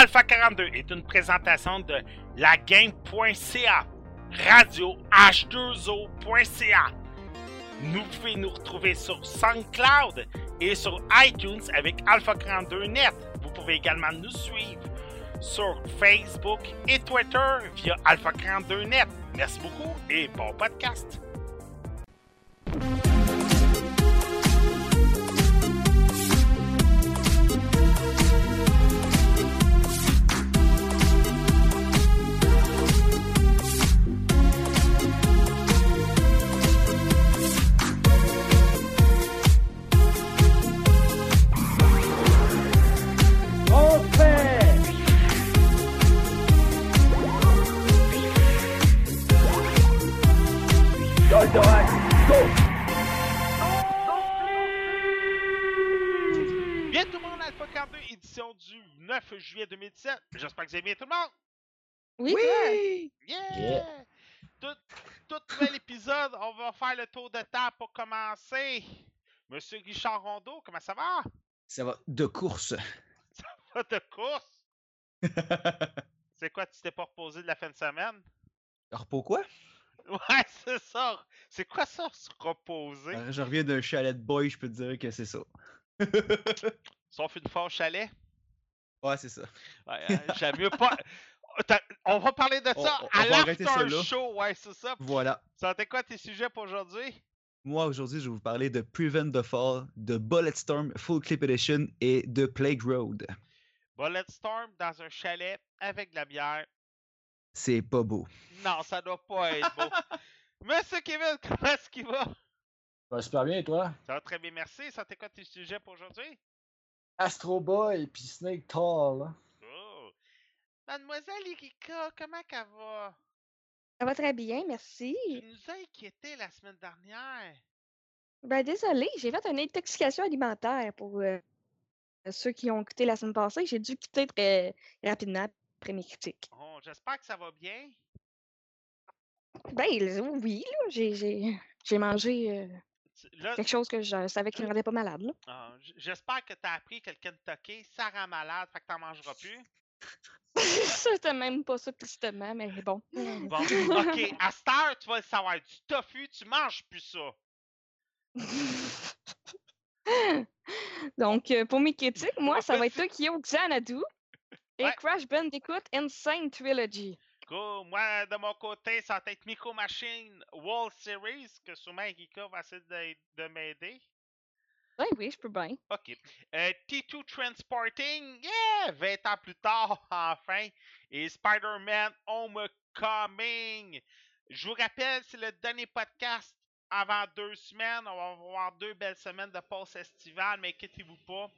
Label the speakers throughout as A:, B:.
A: Alpha 42 est une présentation de lagame.ca, radio h2o.ca. Nous pouvez nous retrouver sur SoundCloud et sur iTunes avec Alpha 42 Net. Vous pouvez également nous suivre sur Facebook et Twitter via Alpha 42 Net. Merci beaucoup et bon podcast. J'espère que vous aimez tout le monde.
B: Oui!
C: oui!
A: Yeah! Tout, tout l'épisode, on va faire le tour de table pour commencer. Monsieur Richard Rondeau, comment ça va?
C: Ça va de course.
A: Ça va de course? c'est quoi, tu t'es pas reposé de la fin de semaine?
C: Repos quoi?
A: Ouais, c'est ça. C'est quoi ça, se reposer?
C: Euh, je reviens d'un chalet de boy, je peux te dire que c'est ça.
A: Sauf une fois au chalet?
C: Ouais, c'est ça.
A: Ouais, hein, j'aime mieux pas. T'as- On va parler de ça
C: on-
A: à
C: on
A: l'after show, ouais, c'est ça.
C: Voilà.
A: C'était quoi tes sujets pour aujourd'hui?
C: Moi, aujourd'hui, je vais vous parler de Prevent the Fall, de Bulletstorm Full Clip Edition et de Plague Road.
A: Bulletstorm dans un chalet avec de la bière.
C: C'est pas beau.
A: Non, ça doit pas être beau. Monsieur Kevin, comment est-ce qu'il va?
D: Ça va super bien, et toi?
A: Ça va très bien, merci. Ça t'es quoi tes sujets pour aujourd'hui?
D: Astro Boy puis Snake Tall. hein.
A: Oh. Mademoiselle Erika, comment qu'elle va?
B: Ça va très bien, merci.
A: Tu nous as inquiétés la semaine dernière.
B: Ben désolé, j'ai fait une intoxication alimentaire pour euh, ceux qui ont quitté la semaine passée. J'ai dû quitter très rapidement après mes critiques.
A: Oh, J'espère que ça va bien.
B: Ben oui, là, j'ai, j'ai, j'ai mangé euh,
A: Là,
B: quelque chose que je savais qui me rendait pas malade. Là.
A: ah, j'espère que t'as appris que le Kentucky, ça rend malade, fait que t'en mangeras plus.
B: ça, c'était même pas ça tristement, mais bon.
A: Bon, ok, à cette heure, tu vas le savoir. Du tofu, tu manges plus ça.
B: Donc, euh, pour mes critiques, moi, ça va être. Tokyo Xanadu et
A: Ouais.
B: Crash Bandicoot Insane Trilogy.
A: Moi, de mon côté, ça va être Micro Machine World Series, que sûrement Erika va essayer de, de m'aider.
B: Ben oui, je peux bien.
A: OK. Euh, T2 Transporting, yeah! 20 ans plus tard, enfin. Et Spider-Man Homecoming. Je vous rappelle, c'est le dernier podcast avant deux semaines. On va avoir deux belles semaines de pause estivale, mais inquiétez-vous pas.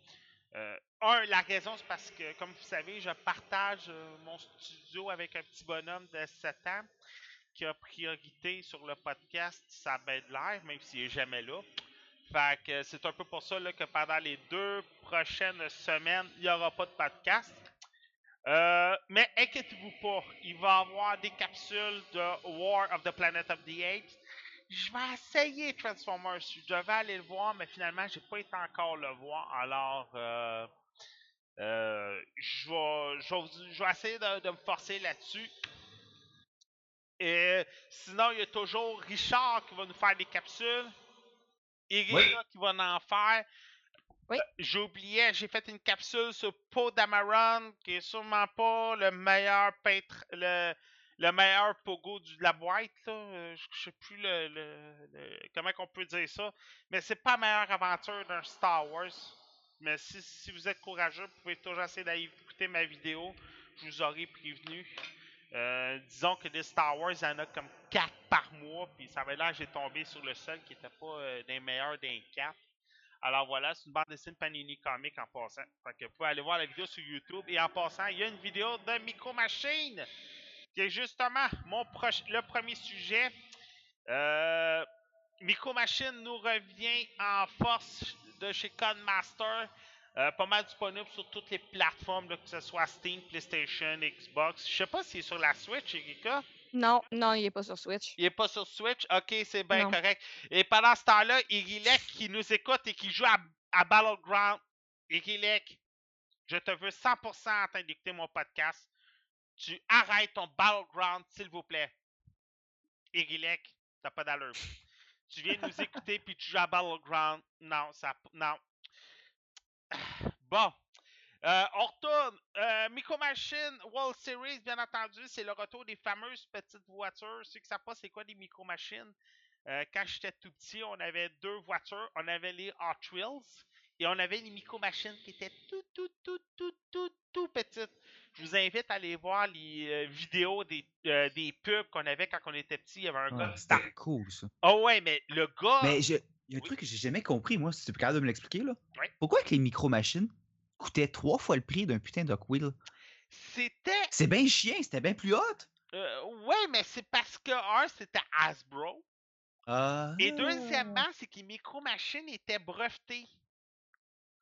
A: Euh, un, la raison, c'est parce que, comme vous savez, je partage euh, mon studio avec un petit bonhomme de 7 ans qui a priorité sur le podcast sa belle live, même s'il est jamais là. Fait que c'est un peu pour ça que pendant les deux prochaines semaines, il n'y aura pas de podcast. Euh, mais inquiétez-vous pas, il va y avoir des capsules de War of the Planet of the Apes. Je vais essayer Transformers. Je devais aller le voir, mais finalement, j'ai pas été encore le voir. Alors, euh, euh, je, vais, je, vais, vous- je vais essayer de, de me forcer là-dessus. Et sinon, il y a toujours Richard qui va nous faire des capsules. Irina qui va en faire.
B: Oui.
A: Euh, J'oubliais, j'ai fait une capsule sur Poe Dameron, qui est sûrement pas le meilleur peintre, le, le meilleur pogo de la boîte. Là. Euh, Je sais plus le, comment qu'on peut dire ça. Mais c'est pas la meilleure aventure d'un Star Wars. Mais si, vous êtes courageux, vous pouvez toujours essayer d'aller écouter ma vidéo. Je vous aurai prévenu. Euh, disons que des Star Wars, il y en a comme 4 par mois, puis ça l'air que j'ai tombé sur le seul qui était pas euh, des meilleurs des 4. Alors voilà, c'est une bande dessinée Panini Comic en passant. Fait que vous pouvez aller voir la vidéo sur YouTube. Et en passant, il y a une vidéo de Micro Machine, qui est justement mon proche, le premier sujet. Euh, Micro Machine nous revient en force de chez Codemaster. Euh, pas mal disponible sur toutes les plateformes, là, que ce soit Steam, PlayStation, Xbox. Je sais pas s'il est sur la Switch, Erika.
B: Non, non, il est pas sur Switch.
A: Il est pas sur Switch? Ok, c'est bien correct. Et pendant ce temps-là, Irilek qui nous écoute et qui joue à, à Battleground. Irilek, je te veux 100% en train d'écouter mon podcast. Tu arrêtes ton battleground, s'il vous plaît. Irilek, t'as pas d'allure. Tu viens nous écouter puis tu joues à battleground. Non, ça, non. Bon. Euh, on retourne. Euh, Micro Machine World Series, bien entendu, c'est le retour des fameuses petites voitures. Ceux qui savent pas c'est quoi des Micro Machines, euh, quand j'étais tout petit, on avait deux voitures. On avait les Hot Wheels et on avait les Micro Machines qui étaient tout, tout, tout, tout, tout, tout petites. Je vous invite à aller voir les euh, vidéos des, euh, des pubs qu'on avait quand on était petit. Il y avait un gars.
C: C'était cool, ça.
A: Oh ouais, mais le gars.
C: Mais je- il y a un
A: Oui.
C: truc que j'ai jamais compris, moi, si tu es capable de me l'expliquer, là.
A: Oui.
C: Pourquoi que les micro-machines coûtaient trois fois le prix d'un putain de wheel?
A: C'était.
C: C'est bien chien, c'était bien plus hot!
A: euh, ouais, mais c'est parce que un, c'était Hasbro.
C: Ah.
A: Et deuxièmement, c'est que les micro-machines étaient brevetées.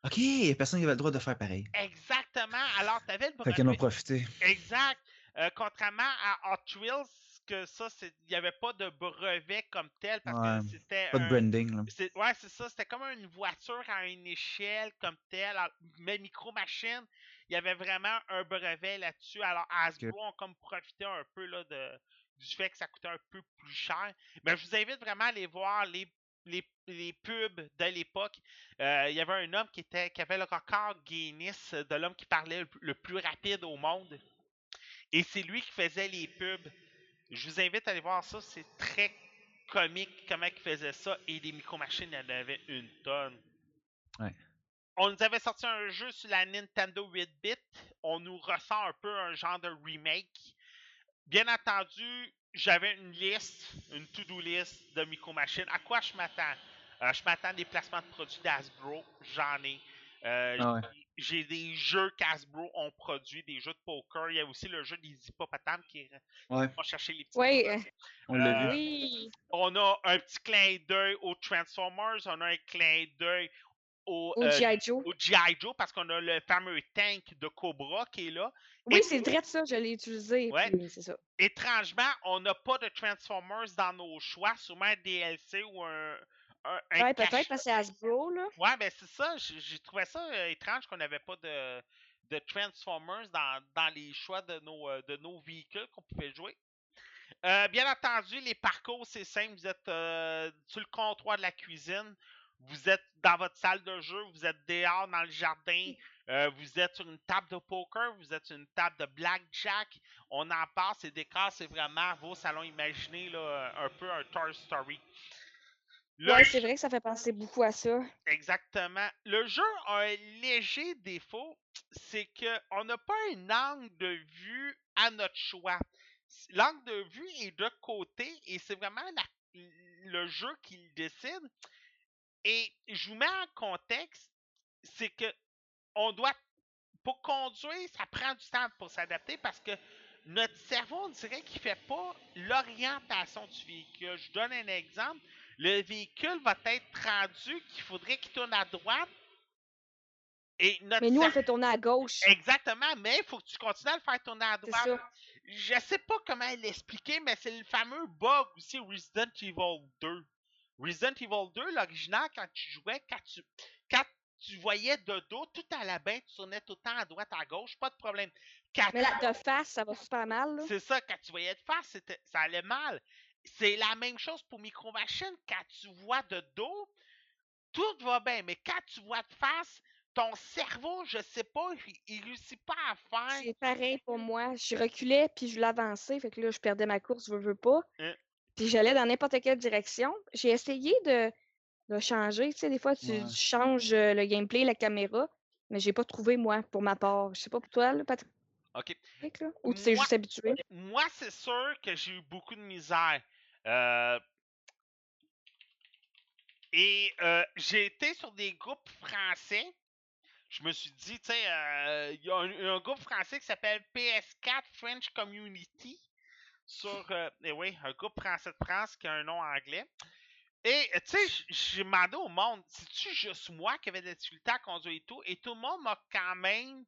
C: Ok, a personne qui avait le droit de faire pareil.
A: Exactement. Alors, tu avais le
C: Fait qu'ils en ont profité.
A: Exact. Euh, contrairement à Hot Wheels, que ça, il n'y avait pas de brevet comme tel parce
C: Ouais,
A: que c'était.
C: Pas de branding, là.
A: Ouais, c'est ça. C'était comme une voiture à une échelle comme telle. Mais micro machine, il y avait vraiment un brevet là-dessus. Alors, Hasbro ont comme profité un peu là, de, du fait que ça coûtait un peu plus cher. Mais je vous invite vraiment à aller voir les, les, les pubs de l'époque. Euh, il y avait un homme qui, était, qui avait le record Guinness de l'homme qui parlait le, le plus rapide au monde. Et c'est lui qui faisait les pubs. Je vous invite à aller voir ça. C'est très comique comment il faisait ça. Et des micro-machines, il y en avait une tonne.
C: Ouais.
A: On nous avait sorti un jeu sur la Nintendo 8-bit. On nous ressent un peu un genre de remake. Bien entendu, j'avais une liste, une to-do list de micro-machines. À quoi je m'attends? Euh, je m'attends à des placements de produits d'Asbro. J'en ai. Euh,
C: Ah ouais.
A: J'ai des jeux qu'Asbro ont produits, des jeux de poker. Il y a aussi le jeu des hippopotames qui
C: Ouais,
A: va chercher les petits.
B: Ouais,
A: popotames.
C: on l'a
A: Euh,
C: vu.
B: Oui.
A: On a un petit clin d'œil aux Transformers, on a un clin d'œil au,
B: Au
A: euh,
B: G.I. Joe.
A: au G.I. Joe parce qu'on a le fameux tank de Cobra qui est là.
B: Oui, c'est vrai ça, je l'ai utilisé.
A: Ouais.
B: puis c'est ça.
A: Étrangement, on n'a pas de Transformers dans nos choix, sûrement un DLC ou un. un, un
B: Ouais, peut-être parce que c'est Hasbro, là.
A: Ouais, ben c'est ça. J'ai trouvé ça euh, étrange qu'on n'avait pas de, de Transformers dans, dans les choix de nos, euh, de nos véhicules qu'on pouvait jouer. Euh, bien entendu, les parcours, c'est simple. Vous êtes sur le comptoir de la cuisine. Vous êtes dans votre salle de jeu. Vous êtes dehors dans le jardin. euh, vous êtes sur une table de poker. Vous êtes sur une table de blackjack. On en parle. Ces décors, c'est vraiment vos salons imaginés, là, un peu un Toy Story. Le
B: Ouais, c'est vrai que ça fait penser beaucoup à ça.
A: Exactement. Le jeu a un léger défaut, c'est qu'on n'a pas un angle de vue à notre choix. L'angle de vue est de côté et c'est vraiment la- le jeu qui le décide. Et je vous mets en contexte, c'est que on doit, pour conduire, ça prend du temps pour s'adapter parce que notre cerveau, on dirait qu'il fait pas l'orientation du véhicule. Je donne un exemple le véhicule va être rendu qu'il faudrait qu'il tourne à droite. Et notre
B: Mais nous, on fait tourner à gauche.
A: Exactement, mais il faut que tu continues à le faire tourner à droite.
B: ça.
A: Je sais pas comment l'expliquer, mais c'est le fameux bug aussi Resident Evil 2. Resident Evil 2, l'original, quand tu jouais, quand tu, quand tu voyais de dos, tout à la bain, tu tournais tout le temps à droite, à gauche, pas de problème. Quand
B: Mais là, de face, ça va super mal,
A: c'est ça, quand tu voyais de face, ça allait mal. C'est la même chose pour Micro Machine. Quand tu vois de dos, tout va bien. Mais quand tu vois de face, ton cerveau, je sais pas, il, il réussit pas à faire.
B: C'est pareil pour moi. Je reculais, puis je l'avançais. Fait que là, je perdais ma course, veux, veux pas.
A: Hein?
B: Puis j'allais dans n'importe quelle direction. J'ai essayé de, de changer. Tu sais, des fois, tu,
C: Ouais.
B: tu changes euh, le gameplay, la caméra. Mais j'ai pas trouvé, moi, pour ma part. Je sais pas pour toi, là, Patrick,
A: OK.
B: là? Ou tu t'es juste habitué?
A: Moi, c'est sûr que j'ai eu beaucoup de misère. Euh, Et euh, j'ai été sur des groupes français. Je me suis dit, tu sais, euh, il y a un, un groupe français qui s'appelle PS4 French Community. Sur, eh oui, un groupe français de France qui a un nom anglais. Et, tu sais, j'ai demandé au monde, c'est-tu juste moi qui avait des difficultés à conduire et tout? Et tout le monde m'a quand même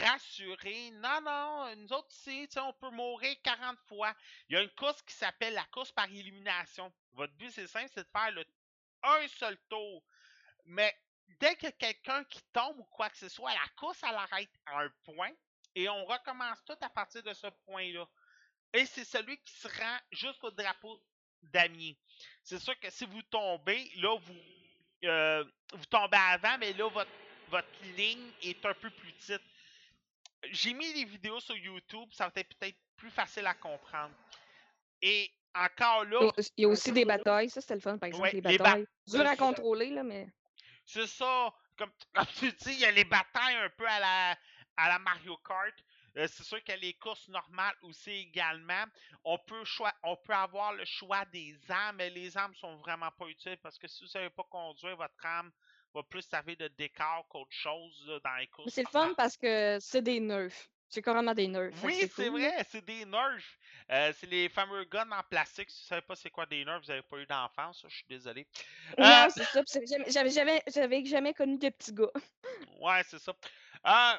A: rassuré. Non, non, nous autres ici, tu sais, on peut mourir 40 fois. Il y a une course qui s'appelle la course par élimination. Votre but, c'est simple, c'est de faire le, un seul tour. Mais dès que quelqu'un qui tombe ou quoi que ce soit, la course, elle arrête à un point et on recommence tout à partir de ce point-là. Et c'est celui qui se rend jusqu'au drapeau damier. C'est sûr que si vous tombez, là, vous, euh, vous tombez avant, mais là, votre, votre ligne est un peu plus petite. J'ai mis les vidéos sur YouTube, ça va être peut-être plus facile à comprendre. Et encore là,
B: Il y a aussi des batailles, ça c'était le fun, par exemple,
A: Ouais,
B: les
A: les ba-
B: batailles. Dur à contrôler, là, mais.
A: C'est ça. Comme, comme tu dis, il y a les batailles un peu à la, à la Mario Kart. Euh, c'est sûr a les courses normales aussi également. On peut, choi- on peut avoir le choix des armes, mais les armes sont vraiment pas utiles parce que si vous savez pas conduire, votre arme va plus servir de décor qu'autre chose là, dans les courses.
B: C'est le fun parce que c'est des nerfs. C'est carrément des nerfs. que
A: Oui, c'est
B: cool,
A: vrai, c'est des nerfs. Euh, c'est les fameux guns en plastique. Si vous savez pas c'est quoi des nerfs, vous avez pas eu d'enfance, ça, je suis désolé.
B: Non,
A: Euh,
B: c'est ça. j'avais- jamais, j'avais jamais connu de petits gars.
A: Ouais, c'est ça. Euh,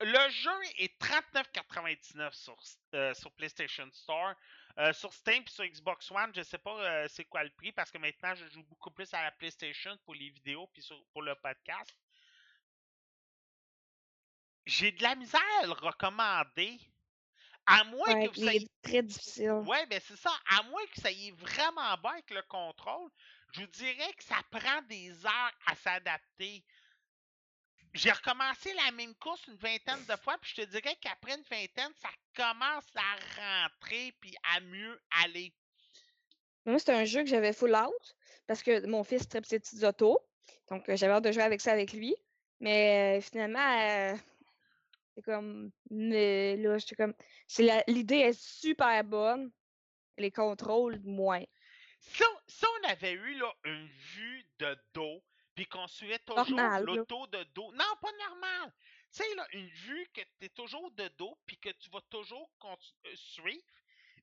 A: le jeu est 39,99 sur, euh, sur PlayStation Store. Euh, sur Steam et sur Xbox One, je sais pas euh, c'est quoi le prix parce que maintenant je joue beaucoup plus à la PlayStation pour les vidéos puis pour le podcast. J'ai de la misère à le recommander. À moins
B: Ouais,
A: que vous
B: est très difficile.
A: Ouais, ben c'est ça. À moins que ça y est vraiment bien avec le contrôle, je vous dirais que ça prend des heures à s'adapter. J'ai recommencé la même course une vingtaine de fois, puis je te dirais qu'après une vingtaine, ça commence à rentrer puis à mieux aller.
B: Moi, c'était un jeu que j'avais full out parce que mon fils très petit petites autos. Donc, euh, j'avais hâte de jouer avec ça avec lui. Mais euh, finalement, euh, c'est comme. mais là, j'étais comme. c'est L'idée est super bonne. Les contrôles, moins.
A: Si on, si on avait eu là, une vue de dos, puis qu'on suivait toujours l'auto de dos. Non, pas normal. Tu sais, là, une vue que tu es toujours de dos, puis que tu vas toujours euh, suivre,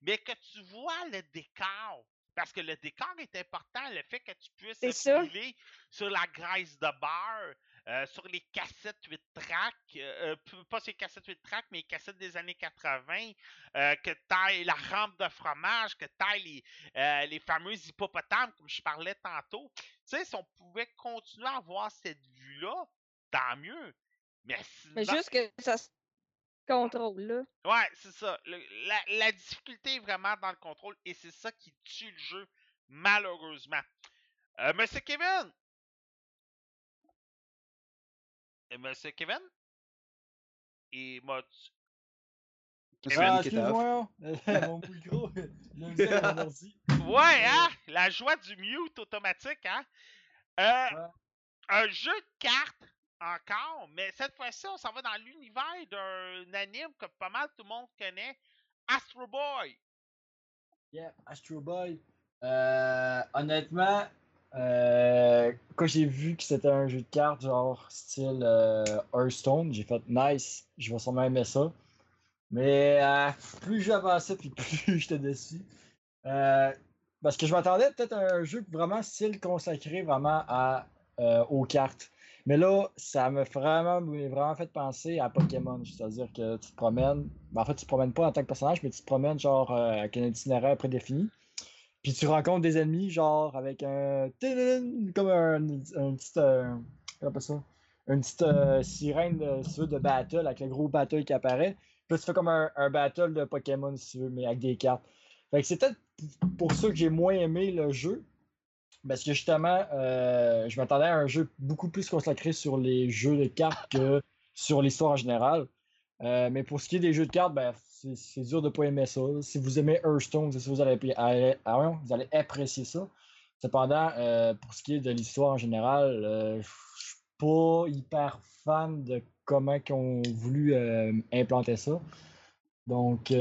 A: mais que tu vois le décor. Parce que le décor est important, le fait que tu puisses filer sur la graisse de beurre, euh, sur les cassettes 8 tracks, euh, euh, pas ces cassettes 8 tracks, mais les cassettes des années 80, euh, que tu la rampe de fromage, que tu les, les fameux hippopotames, comme je parlais tantôt. Tu sais, si on pouvait continuer à avoir cette vue-là, tant mieux. Mais sinon,
B: Mais juste que ça se contrôle, là.
A: ouais, c'est ça. Le- la, la difficulté est vraiment dans le contrôle et c'est ça qui tue le jeu, malheureusement. Euh, Monsieur Kevin! Monsieur Kevin? Et moi, tu-
C: Monsieur
D: Ah, excuse-moi, mon micro, le.
A: Ouais, hein? La joie du mute automatique, hein? Euh,
D: Ouais.
A: Un jeu de cartes, encore, mais cette fois-ci, on s'en va dans l'univers d'un anime que pas mal tout le monde connaît, Astro Boy.
D: Yeah, Astro Boy. Euh, honnêtement, euh, quand j'ai vu que c'était un jeu de cartes, genre style euh, Hearthstone, j'ai fait nice, je vais sûrement aimer ça. Mais euh, plus j'avançais, puis plus j'étais déçu. Parce que je m'attendais peut-être à un jeu vraiment style consacré vraiment aux cartes. Mais là, ça m'a vraiment, fait penser à Pokémon. C'est-à-dire que tu te promènes. ben, en fait, tu te promènes pas en tant que personnage, mais tu te promènes genre avec un itinéraire prédéfini. Puis tu rencontres des ennemis, genre avec un. Comme un, petit. euh, comment ça? Une petite euh, sirène de, si tu veux, de battle avec le gros battle qui apparaît. Puis tu fais comme un, un battle de Pokémon, si tu veux, mais avec des cartes. Fait que c'est peut-être pour ça que j'ai moins aimé le jeu. Parce que justement, euh, je m'attendais à un jeu beaucoup plus consacré sur les jeux de cartes que sur l'histoire en général. Euh, mais pour ce qui est des jeux de cartes, ben, c'est dur de ne pas aimer ça. Si vous aimez Hearthstone, c'est sûr vous allez, ah vous allez apprécier ça. Cependant, euh, pour ce qui est de l'histoire en général, euh, je suis pas hyper fan de comment ils ont voulu euh, implanter ça. Donc,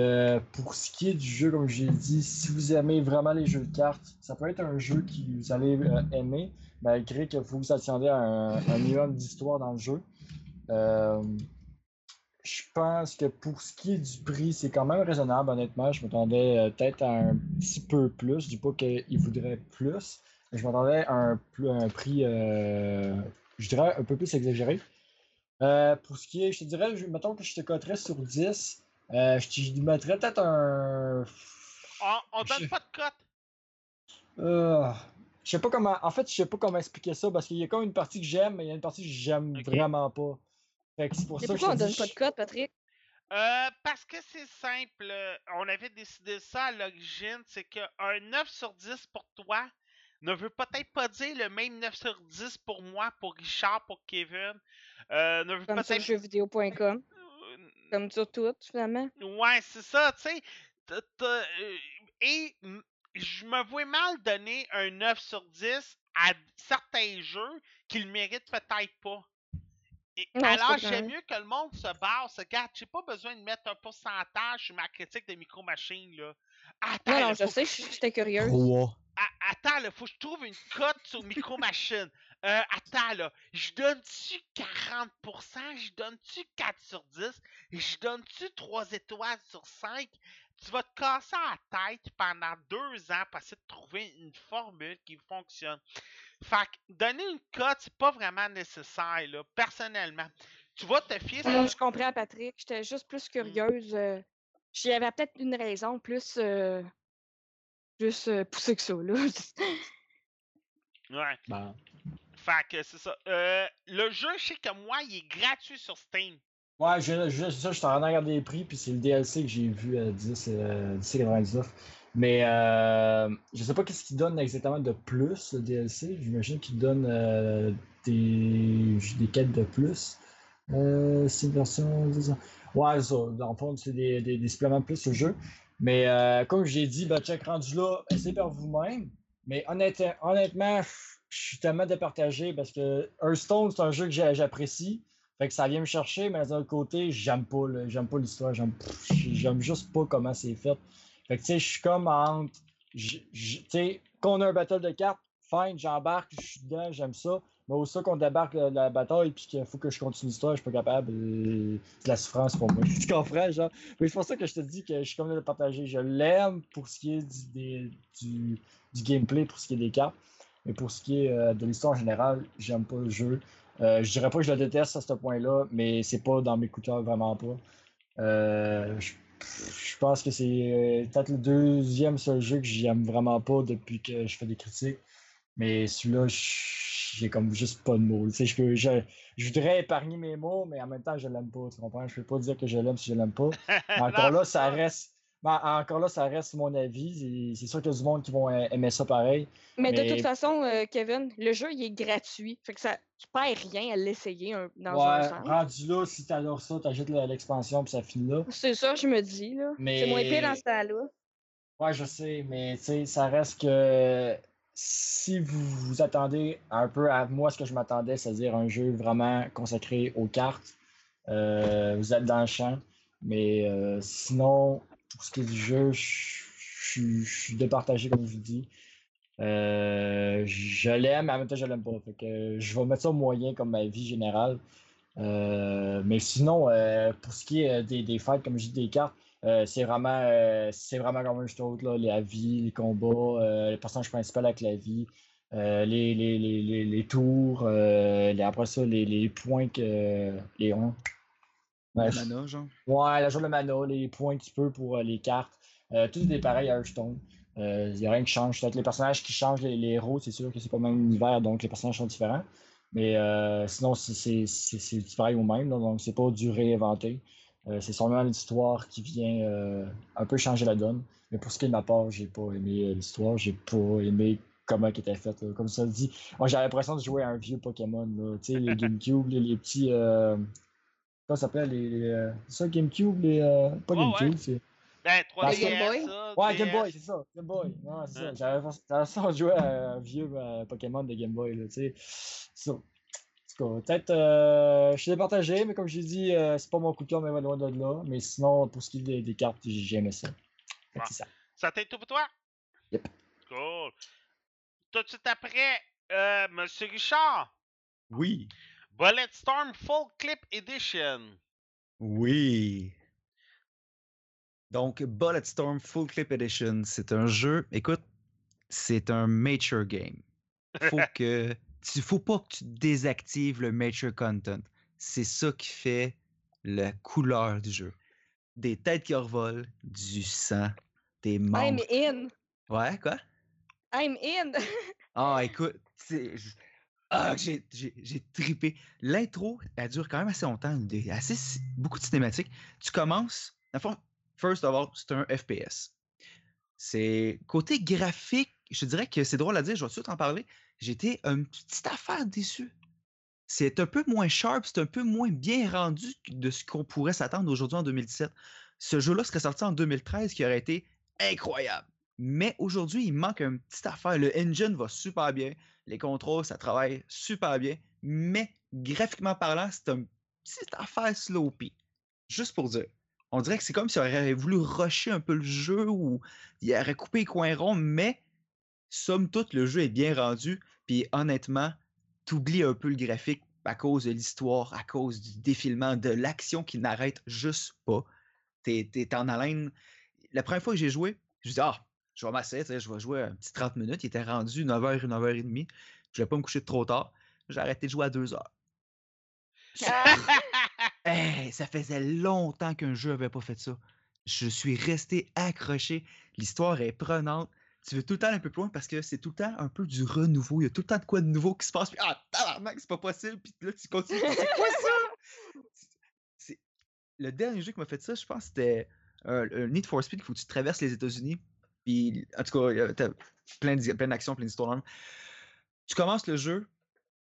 D: pour ce qui est du jeu, comme j'ai dit, si vous aimez vraiment les jeux de cartes, ça peut être un jeu que vous allez aimer, malgré que vous vous attendez à un, un minimum d'histoire dans le jeu. Je pense que pour ce qui est du prix, c'est quand même raisonnable, honnêtement. Je m'attendais euh, peut-être à un petit peu plus. Je dis pas qu'il voudrait plus, mais je m'attendais à un, un prix, euh, je dirais, un peu plus exagéré. Euh, pour ce qui est, je te dirais, je, mettons que je te coterais sur 10. Euh, je te mettrais peut-être un.
A: On, on donne
D: Je-
A: pas de cote?
D: Je sais pas comment. En fait, je sais pas comment expliquer ça parce qu'il y a comme une partie que j'aime, mais il y a une partie que j'aime
A: Ok.
D: vraiment pas. Fait que c'est pour
B: Mais
D: ça que
B: pourquoi on
D: te
B: donne pas de code, Patrick?
A: Euh, parce que c'est simple. euh, On avait décidé ça à l'origine. C'est qu'un 9 sur 10 pour toi ne veut peut-être pas dire le même 9 sur 10 pour moi, pour Richard, pour Kevin. Euh, ne veut
B: Comme sur jeuxvideo.com.
A: Euh,
B: Comme sur tout, finalement.
A: Ouais, c'est ça, tu sais. euh, Et je me vois mal donner un 9 sur 10 à certains jeux qui le méritent peut-être pas. Et
B: Non, c'est
A: alors, j'aime mieux que le monde se base. Regarde, j'ai pas besoin de mettre un pourcentage sur ma critique de Micro Machine, là. Attends,
B: Non,
A: là,
B: non, je sais, je- j'étais curieuse.
C: 3.
A: a- attends, là, faut que je trouve une cote sur Micro Machine. Euh, attends, là, je donne-tu 40%? Je donne-tu 4 sur 10? Je donne-tu 3 étoiles sur 5? Tu vas te casser la tête pendant deux ans pour essayer de trouver une formule qui fonctionne. Fait que donner une cote, c'est pas vraiment nécessaire, là, personnellement. Tu vas te fier
B: Non,
A: sur...
B: je comprends, Patrick. J'étais juste plus curieuse. euh, J'y avais peut-être une raison plus, euh, plus euh, poussée que ça, là.
A: Ouais.
D: Ben,
A: Fait que c'est ça. Euh, le jeu, je sais que moi, il est gratuit sur Steam.
D: Ouais, je, je, c'est ça, je suis en train de regarder les prix, puis c'est le DLC que j'ai vu à 10, euh, 10,99. Mais euh, je sais pas qu'est-ce qu'il donne exactement de plus, le DLC. J'imagine qu'il donne euh, des, des quêtes de plus. Euh, c'est une version. Ouais, ça. Dans le fond, c'est des, des, des suppléments de plus au jeu. Mais euh, comme j'ai dit, ben, check rendu là, essayez par vous-même. Mais honnêtement, je suis tellement départagé parce que Hearthstone, c'est un jeu que j'apprécie. Fait que ça vient me chercher, mais d'un autre côté, j'aime pas, j'aime pas l'histoire, j'aime juste pas comment c'est fait. Fait que tu sais, je suis comme entre, tu sais, quand on a un battle de cartes, fine, j'embarque, je suis dedans, j'aime ça. Mais au ça qu'on débarque la, la bataille puis qu'il faut que je continue l'histoire, je suis pas capable. euh, C'est de la souffrance pour moi. tu comprends, genre? Mais c'est pour ça que je te dis que je suis comme de partager. Je l'aime pour ce qui est du, du, gameplay, pour ce qui est des cartes. Mais pour ce qui est euh, de l'histoire en général, j'aime pas le jeu. Euh, je dirais pas que je le déteste à ce point-là, mais c'est pas dans mes cœur, vraiment pas. Euh, je pense que c'est euh, peut-être le deuxième seul jeu que j'aime vraiment pas depuis que je fais des critiques. Mais celui-là, j'ai comme juste pas de mots. Tu sais, je, peux, je, je voudrais épargner mes mots, mais en même temps, je l'aime pas. Tu comprends? Je peux pas dire que je l'aime si je l'aime pas. Mais encore là, ça reste. Ben, encore là, ça reste mon avis. C'est sûr qu'il y a du monde qui vont a- aimer ça pareil.
B: Mais de toute façon, euh, Kevin, le jeu, il est gratuit. Fait que ça, tu perds rien à l'essayer dans un sens.
D: rendu là, si t'adores ça, t'achètes le- l'expansion puis ça finit là.
B: C'est ça, je me dis, là. C'est moins pire dans ce temps-là.
D: Ouais, je sais, mais tu sais, ça reste que si vous vous attendez un peu à moi ce que je m'attendais, c'est-à-dire un jeu vraiment consacré aux cartes, euh, vous êtes dans le champ. Mais euh, sinon, pour ce qui est du jeu, je je- je suis départagé, comme je vous dis. Euh, je l'aime, mais en même temps, je l'aime pas. Je vais mettre ça au moyen comme ma vie générale. Euh, mais sinon, euh, pour ce qui est des, des fights, comme je dis, des cartes, c'est vraiment, c'est vraiment comme un jeu d'autre, là, la vie, les combats, le personnage principal avec la vie, les, les, les, les, tours, après ça, les, les points que. Les Ouais,
C: Mana, genre.
D: Ouais, la jour de mana, les points que tu peux pour euh, les cartes. Euh, tout est pareil à Hearthstone. Il n'y a rien qui change. Peut-être les personnages qui changent, les, les héros, c'est sûr que c'est pas le même univers, donc les personnages sont différents. Mais euh, sinon, c'est- pareil au même, donc c'est pas du réinventé. Euh, c'est seulement l'histoire qui vient euh, un peu changer la donne. Mais pour ce qui est de ma part, j'ai pas aimé euh, l'histoire, j'ai pas aimé comment elle était faite. Comme ça le dit, moi j'ai l'impression de jouer à un vieux Pokémon. là. Tu sais, les GameCube, les, les petits. Euh... Comment ça s'appelle les, les, euh, C'est ça, GameCube, les. euh, Pas
A: ouais.
D: GameCube, c'est.
A: Ben, 3DS,
B: Game Boy?
A: ça,
D: Ouais, Game. Boy, c'est ça. Game Boy. Non, c'est ça.
A: Hein.
D: J'avais de jouer à un vieux euh, Pokémon de Game Boy, là, tu sais. Ça. Peut-être. euh, je suis départagé, mais comme j'ai dit, euh, c'est pas mon coup de cœur, mais loin de là. Mais sinon, pour ce qui est des, des cartes, j'ai aimé ça. Ça.
A: Ça t'est tout pour toi?
D: Yep.
A: Cool. Tout de suite après, euh, Monsieur Richard,
C: Oui.
A: Bulletstorm Full Clip Edition.
C: Oui. Donc, Bulletstorm Full Clip Edition, c'est un jeu. Écoute, c'est un mature game. Faut que tu, faut pas que tu désactives le mature content. C'est ça qui fait la couleur du jeu. Des têtes qui revolent, du sang, des
B: I'm
C: membres.
B: in.
C: Ouais, quoi?
B: I'm in.
C: Ah, écoute, c'est. j- Ah, j'ai trippé. L'intro, elle dure quand même assez longtemps, assez, beaucoup de cinématiques. Tu commences, le fond, first of all, c'est un FPS. C'est côté graphique, je dirais que c'est drôle à dire, je vais tout en parler. J'étais une petite affaire déçue. C'est un peu moins sharp, c'est un peu moins bien rendu de ce qu'on pourrait s'attendre aujourd'hui en 2017. Ce jeu-là serait sorti en 2013 qui aurait été incroyable. Mais aujourd'hui, il manque une petite affaire. Le engine va super bien. Les contrôles, ça travaille super bien. Mais graphiquement parlant, c'est une petite affaire sloppy. Juste pour dire. On dirait que c'est comme si on aurait voulu rusher un peu le jeu ou il aurait coupé les coins ronds, mais somme toute, le jeu est bien rendu. Puis honnêtement, t'oublies un peu le graphique à cause de l'histoire, à cause du défilement, de l'action qui n'arrête juste pas. T'es es en haleine. La première fois que j'ai joué, je me dis, ah, je vais m'asseoir, tu sais, je vais jouer un petit 30 minutes. Il était rendu 9h, 9h30. Je vais pas me coucher trop tard. J'ai arrêté de jouer à 2 heures.
B: Ah,
C: Hey, ça faisait longtemps qu'un jeu avait pas fait ça. Je suis resté accroché. L'histoire est prenante. Tu veux tout le temps un peu plus loin parce que c'est tout le temps un peu du renouveau. Il y a tout le temps de quoi de nouveau qui se passe. Puis, ah, tabarnak, c'est pas possible. Puis là, tu continues. C'est quoi ça? Le dernier jeu qui m'a fait ça, je pense, c'était euh, le Need for Speed. Il faut que tu traverses les États-Unis. Puis, en tout cas, il y plein d'actions, plein d'histoires. Tu commences le jeu,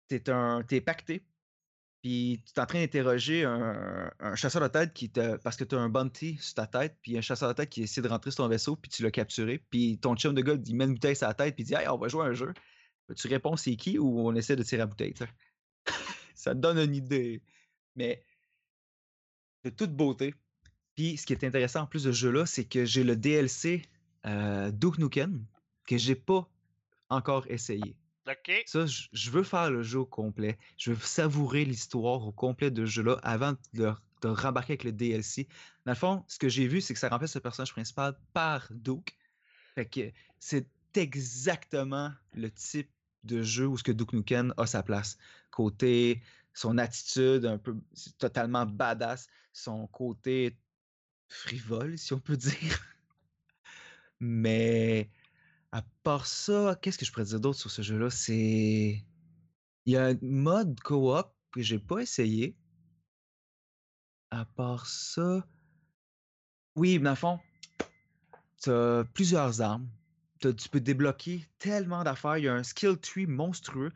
C: t'es un, t'es pacté, puis tu es en train d'interroger un, chasseur de tête qui te. Parce que tu as un bounty sur ta tête, puis un chasseur de tête qui essaie de rentrer sur ton vaisseau, puis tu l'as capturé. Puis ton chum de gars, il met une bouteille sur la tête, puis il dit Hey, on va jouer à un jeu. Tu réponds c'est qui ou on essaie de tirer la bouteille. Ça te donne une idée. Mais de toute beauté. Puis ce qui est intéressant en plus de ce jeu-là, c'est que j'ai le DLC euh, Duke Nukem que j'ai pas encore essayé. Ça, je veux faire le jeu au complet. Je veux savourer l'histoire au complet de ce jeu-là avant de, de rembarquer avec le DLC. Dans le fond, ce que j'ai vu, c'est que ça remplace le personnage principal par Duke. Fait que c'est exactement le type de jeu où ce que Duke Nukem a sa place. Côté son attitude un peu totalement badass, son côté frivole, si on peut dire. Mais à part ça, qu'est-ce que je pourrais dire d'autre sur ce jeu-là? C'est. Il y a un mode coop que j'ai pas essayé. À part ça. Oui, mais dans fond, tu as plusieurs armes. Tu peux débloquer tellement d'affaires. Il y a un skill tree monstrueux.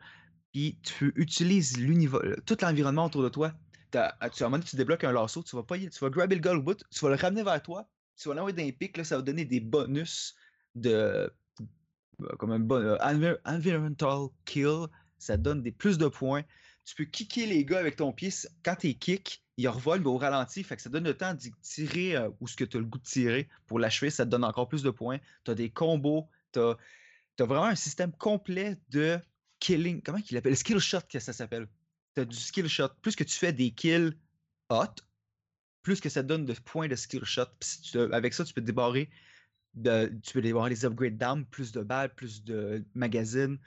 C: Puis tu utilises euh, tout l'environnement autour de toi. À un moment donné, tu débloques un lasso, tu vas, pas tu vas grabber le gars au bout, tu vas le ramener vers toi, tu vas l'envoyer dans les pics, là, ça va donner des bonus de. euh, comme un bon. euh, envi- environmental kill, ça donne des plus de points. Tu peux kicker les gars avec ton pied. Quand t'es kick, ils revolent mais au ralenti, fait que ça donne le temps d'y tirer euh, où ce que tu as le goût de tirer pour l'achever, ça te donne encore plus de points. Tu as des combos, tu as, vraiment un système complet de killing. Comment il appelle Skill shot, que ça s'appelle? Tu as du skill shot. Plus que tu fais des kills hot, plus que ça donne de points de skill shot. Avec ça, tu peux débarrer de- tu peux débarrer les upgrades d'armes, plus de balles, plus de magazines,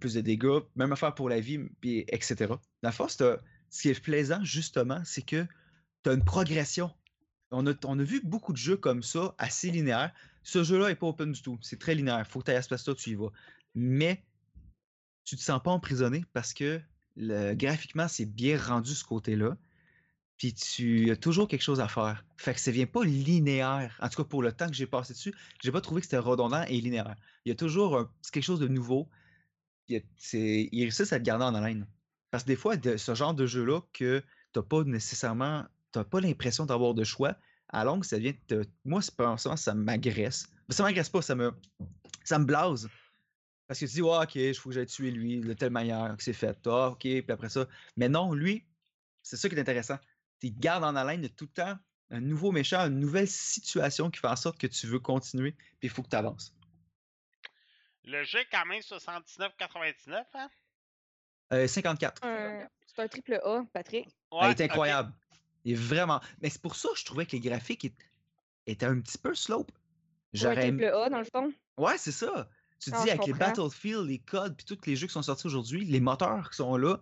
C: plus de dégâts, même affaire pour la vie, puis etc. C'est, euh, ce qui est plaisant, justement, c'est que tu as une progression. On a, vu beaucoup de jeux comme ça, assez linéaires. Ce jeu-là n'est pas open du tout. C'est très linéaire. faut que tu ailles à ce place-là, tu y vas. Mais tu te sens pas emprisonné parce que graphiquement, c'est bien rendu ce côté-là. Puis tu as toujours quelque chose à faire. Fait que ça vient pas linéaire. En tout cas, pour le temps que j'ai passé dessus, j'ai pas trouvé que c'était redondant et linéaire. Il y a toujours quelque chose de nouveau. Il a- Ils réussissent à te garder en haleine. Parce que des fois, ce genre de jeu-là, que t'as pas nécessairement. T'as pas l'impression d'avoir de choix, à longue, ça vient te. Moi, pas ça m'agresse. Ça m'agresse pas, ça me. Ça me blase. Parce que tu dis, ok, il faut que j'aille tuer lui de telle manière que c'est fait. Ah, ok, puis après ça. Mais non, lui, c'est ça qui est intéressant. Tu te gardes en haleine de tout le temps un nouveau méchant, une nouvelle situation qui fait en sorte que tu veux continuer, puis il faut que tu avances.
A: Le jeu est quand même 79,99, hein?
C: Euh, 54.
B: Un- C'est un triple A, Patrick.
C: Ah, il est incroyable. Il est vraiment. Mais c'est pour ça que je trouvais que les graphiques étaient un petit peu slope. J'aurais aimé-
B: triple A, dans le fond?
C: Ouais, c'est ça. Tu
B: Ah,
C: dis, avec les. Battlefield, les codes, puis tous les jeux qui sont sortis aujourd'hui, les moteurs qui sont là,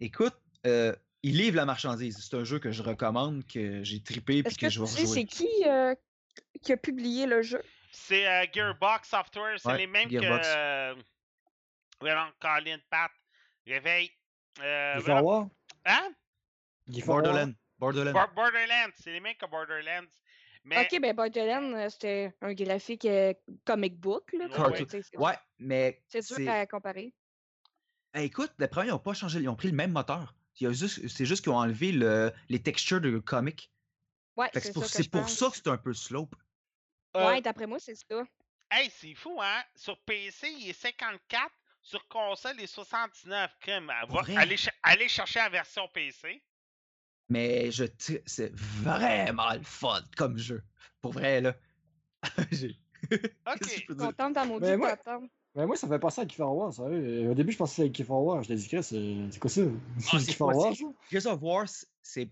C: écoute, euh, ils livrent la marchandise. C'est un jeu que je recommande, que j'ai trippé, puis
B: que,
C: que je
B: tu
C: vais
B: c'est qui euh, qui a publié le jeu?
A: C'est euh, Gearbox Software, c'est
C: Ouais,
A: les mêmes
C: Gearbox.
A: que. euh, Vraiment, Colin, Pat, réveille. Euh, voilà. Hein?
C: Borderlands. Borderlands.
A: Bor- Borderlands, c'est les mêmes que Borderlands. Mais
B: Ok, ben Borderlands, euh, c'était un graphique euh, comic book. Là,
C: Ouais, mais.
B: C'est dur
C: c'est-
B: à comparer.
C: Eh, écoute, d'après moi, ils n'ont pas changé. Ils ont pris le même moteur. Il y a juste- C'est juste qu'ils ont enlevé le- les textures de comic.
B: Ouais, c'est
C: pour,
B: ça que
C: c'est
B: je
C: pour
B: pense.
C: ça que c'est un peu slope.
A: euh,
B: Ouais, d'après moi, c'est ça.
A: hey, c'est fou, hein? Sur PC, il est 54. Sur console, il est 79. Crème. Allez, ch- allez chercher la version PC.
C: Mais je t- c'est vraiment le fun comme jeu. Pour vrai, là. J'ai- je
A: Ok.
B: Contente dans mon
D: moi-
B: t'attends.
D: Mais moi, ça fait penser à Kiefer War, sérieux. Au début, je pensais que c'était Kiefer War. Je l'ai dit, Chris, c'est quoi ça?
C: Ah,
D: Kiefer War,
C: War, c'est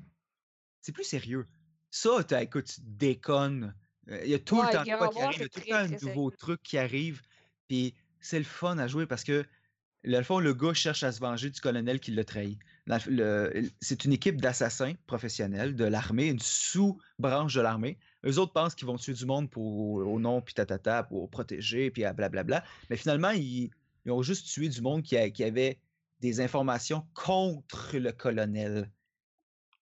C: c'est plus sérieux. Ça, t'as- écoute, tu déconnes. Euh, Il y a tout
B: Ouais,
C: le temps de quoi qui arrive, il y a tout le temps un nouveau truc qui arrive. Puis c'est le fun à jouer parce que, dans le fond, le gars cherche à se venger du colonel qui l'a trahi. C'est une équipe d'assassins professionnels de l'armée, une sous-branche de l'armée. Eux autres pensent qu'ils vont tuer du monde pour, au nom, puis tatata, pour protéger, puis à blablabla. Mais finalement, ils, ils ont juste tué du monde qui, a- qui avait des informations contre le colonel.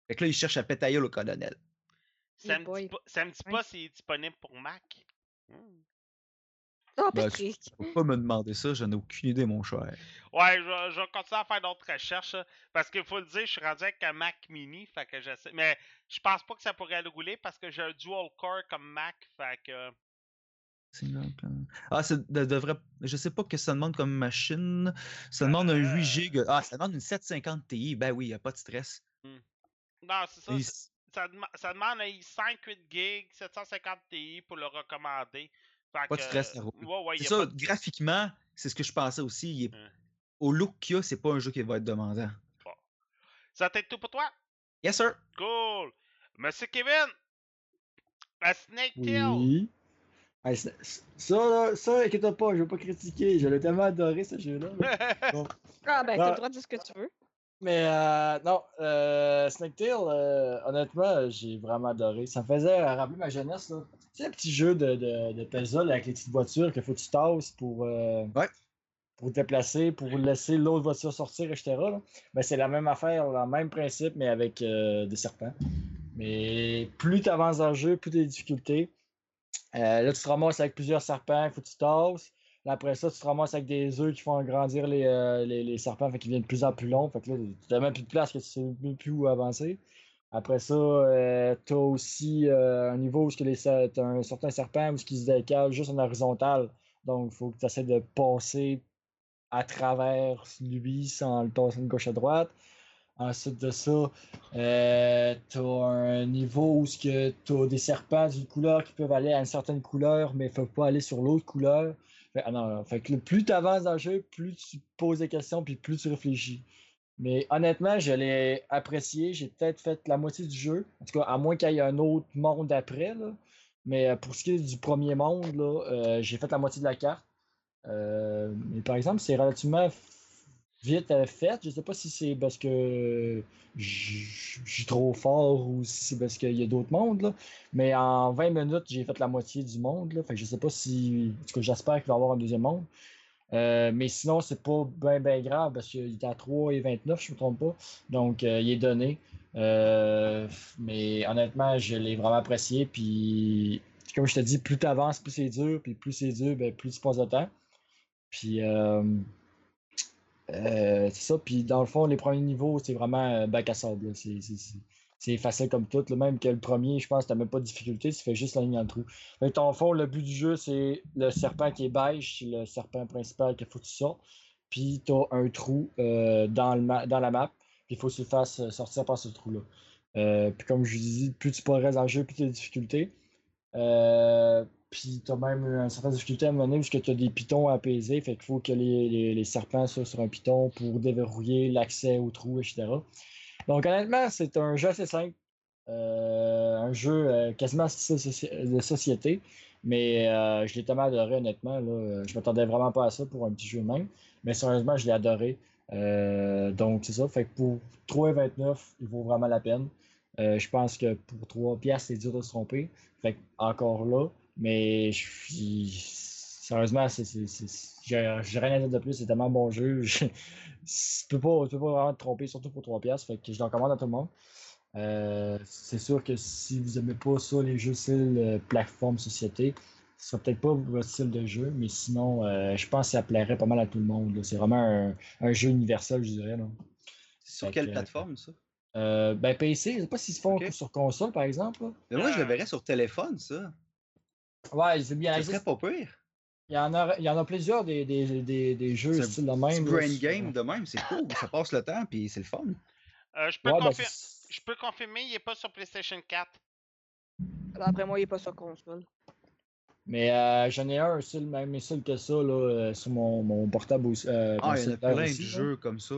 C: Fait que là, ils cherchent à pétailler le colonel.
A: Ça me, dit pas, ça me dit
B: Ouais.
A: pas si c'est disponible pour Mac. Hmm.
B: Oh,
C: Ben,
B: Patrick.
C: Faut pas me demander ça, j'en ai aucune idée, mon cher.
A: Ouais, je, vais- je vais continuer à faire d'autres recherches. Parce qu'il faut le dire, je suis rendu avec un Mac mini. Fait que j'essaie. Mais je pense pas que ça pourrait le rouler parce que j'ai un dual core comme Mac. Fait que.
C: Ah, ça de- devrait. Je sais pas que ça demande comme machine. Ça demande un 8 GB. Ah, ça demande une 750 Ti. Ben oui, y a pas de stress.
A: Non, c'est ça. Ça demande un i5 8 GB, 750 Ti pour le recommander. Fait
C: Pas de stress.
A: Ouais, ouais,
C: C'est ça,
A: de-
C: graphiquement, c'est ce que je pensais aussi. il est-
A: Hein.
C: Au look qu'il y a, c'est pas un jeu qui va être demandant.
A: Ça t'aide tout pour toi?
C: Yes, sir!
A: Cool! Monsieur Kevin! A Snake Tail!
D: Oui. Hey, ça, ça, là, ça, inquiète pas, je vais pas critiquer. Je l'ai tellement adoré, ce jeu-là. là.
B: Ah, ben, t'as
D: Ah.
B: le droit de dire ce que tu veux.
D: Mais euh, non, euh, Snake Tail, euh, honnêtement, j'ai vraiment adoré. Ça me faisait rappeler ma jeunesse. là. Tu sais, un petit jeu de, de, de puzzle avec les petites voitures qu'il faut que tu tasses pour, euh,
C: Ouais.
D: pour te déplacer, pour laisser l'autre voiture sortir, etc. là. Ben, c'est la même affaire, le même principe, mais avec des serpents. Mais plus tu avances dans le jeu, plus tu as des difficultés. Là, tu te ramasses avec plusieurs serpents, il faut que tu tasses. Après ça, tu te ramasses avec des œufs qui font agrandir les, euh, les, serpents, fait qu'ils deviennent de plus en plus longs. Fait que là, tu n'as même plus de place, que tu sais même plus où avancer. Après ça, tu as aussi euh, un niveau où tu as un certain serpent où il se décale juste en horizontal. Donc, il faut que tu essaies de passer à travers lui sans le tasser de gauche à droite. Ensuite de ça, euh, tu as un niveau où tu as des serpents d'une couleur qui peuvent aller à une certaine couleur, mais ne peuvent pas aller sur l'autre couleur. Ah non, fait que plus tu avances dans le jeu, plus tu poses des questions, puis plus tu réfléchis. Mais honnêtement, je l'ai apprécié. J'ai peut-être fait la moitié du jeu. En tout cas, à moins qu'il y ait un autre monde après. Mais euh, pour ce qui est du premier monde, euh, j'ai fait la moitié de la carte. Mais par exemple, c'est relativement vite euh, fait. Je sais pas si c'est parce que je suis trop fort ou si c'est parce qu'il y a d'autres mondes. Là. Mais en 20 minutes, j'ai fait la moitié du monde. Là. Fait je sais pas si. En tout j'espère qu'il va y avoir un deuxième monde. Euh, mais sinon, c'est pas bien ben grave parce qu'il est à 3 et 29, je me trompe pas. Donc, euh, il est donné. Mais honnêtement, je l'ai vraiment apprécié. Puis, comme je te dis, plus tu avances, plus c'est dur. Puis, plus c'est dur, ben, plus tu passes de temps. Puis, euh, c'est ça. Puis, dans le fond, les premiers niveaux, c'est vraiment euh, bac à sable. C'est- facile comme tout. là. Même que le premier, je pense tu même pas de difficulté. Tu fais juste la ligne le trou. Dans le fond, le but du jeu, c'est le serpent qui est beige. C'est le serpent principal qu'il faut que tu sortes. Puis, tu as un trou euh, dans, le la map. Puis, il faut que tu le fasses sortir par ce trou-là. Puis, comme je vous dis, plus tu progresses dans le jeu, plus tu as des difficultés. Puis tu as même une certaine difficulté à un moment donné parce que tu as des pitons à apaiser. Fait qu'il faut que les, les- serpents soient sur un piton pour déverrouiller l'accès au trou, etc. Donc honnêtement, c'est un jeu assez simple. Euh, un jeu euh, quasiment de société. Mais euh, je l'ai tellement adoré, honnêtement. Là, je m'attendais vraiment pas à ça pour un petit jeu même. Mais sérieusement, je l'ai adoré. Donc c'est ça. Fait que pour 3,29, il vaut vraiment la peine. Je pense que pour 3 piastres, c'est dur de se tromper. Fait que, encore là, mais je suis- sérieusement, c'est, j'ai j'ai rien à dire de plus. C'est tellement un bon jeu. Je- tu, peux pas, tu peux pas vraiment te tromper, surtout pour 3 piastres. Fait que je le recommande à tout le monde. Euh, c'est sûr que si vous aimez pas ça, les jeux style euh, plateforme société, ce sera peut-être pas votre style de jeu, mais sinon, euh, je pense que ça plairait pas mal à tout le monde. C'est vraiment un, un jeu universel, je dirais. là.
C: C'est sur
D: Fait
C: quelle
D: que-
C: plateforme, ça?
D: Euh, ben PC, je sais pas s'ils se font sur console, par exemple. là.
C: Mais moi, je le
A: Euh,
C: verrais sur téléphone, ça.
D: Ouais, c'est bien. Il
C: serait pas pire.
D: y en a, il y en a plusieurs des, des, des, des jeux style de même.
C: brain game de même, c'est cool. Ça passe le temps, puis c'est le fun.
A: Euh, je, peux
D: Ouais, ben,
A: confir- je peux confirmer, il est pas sur PlayStation 4.
B: Après moi, il est pas sur console.
D: Mais euh, j'en ai un style, même style que ça, là, euh, sur mon, mon portable aussi. euh,
C: Ah, il y en a plein de
D: là.
C: jeux comme ça.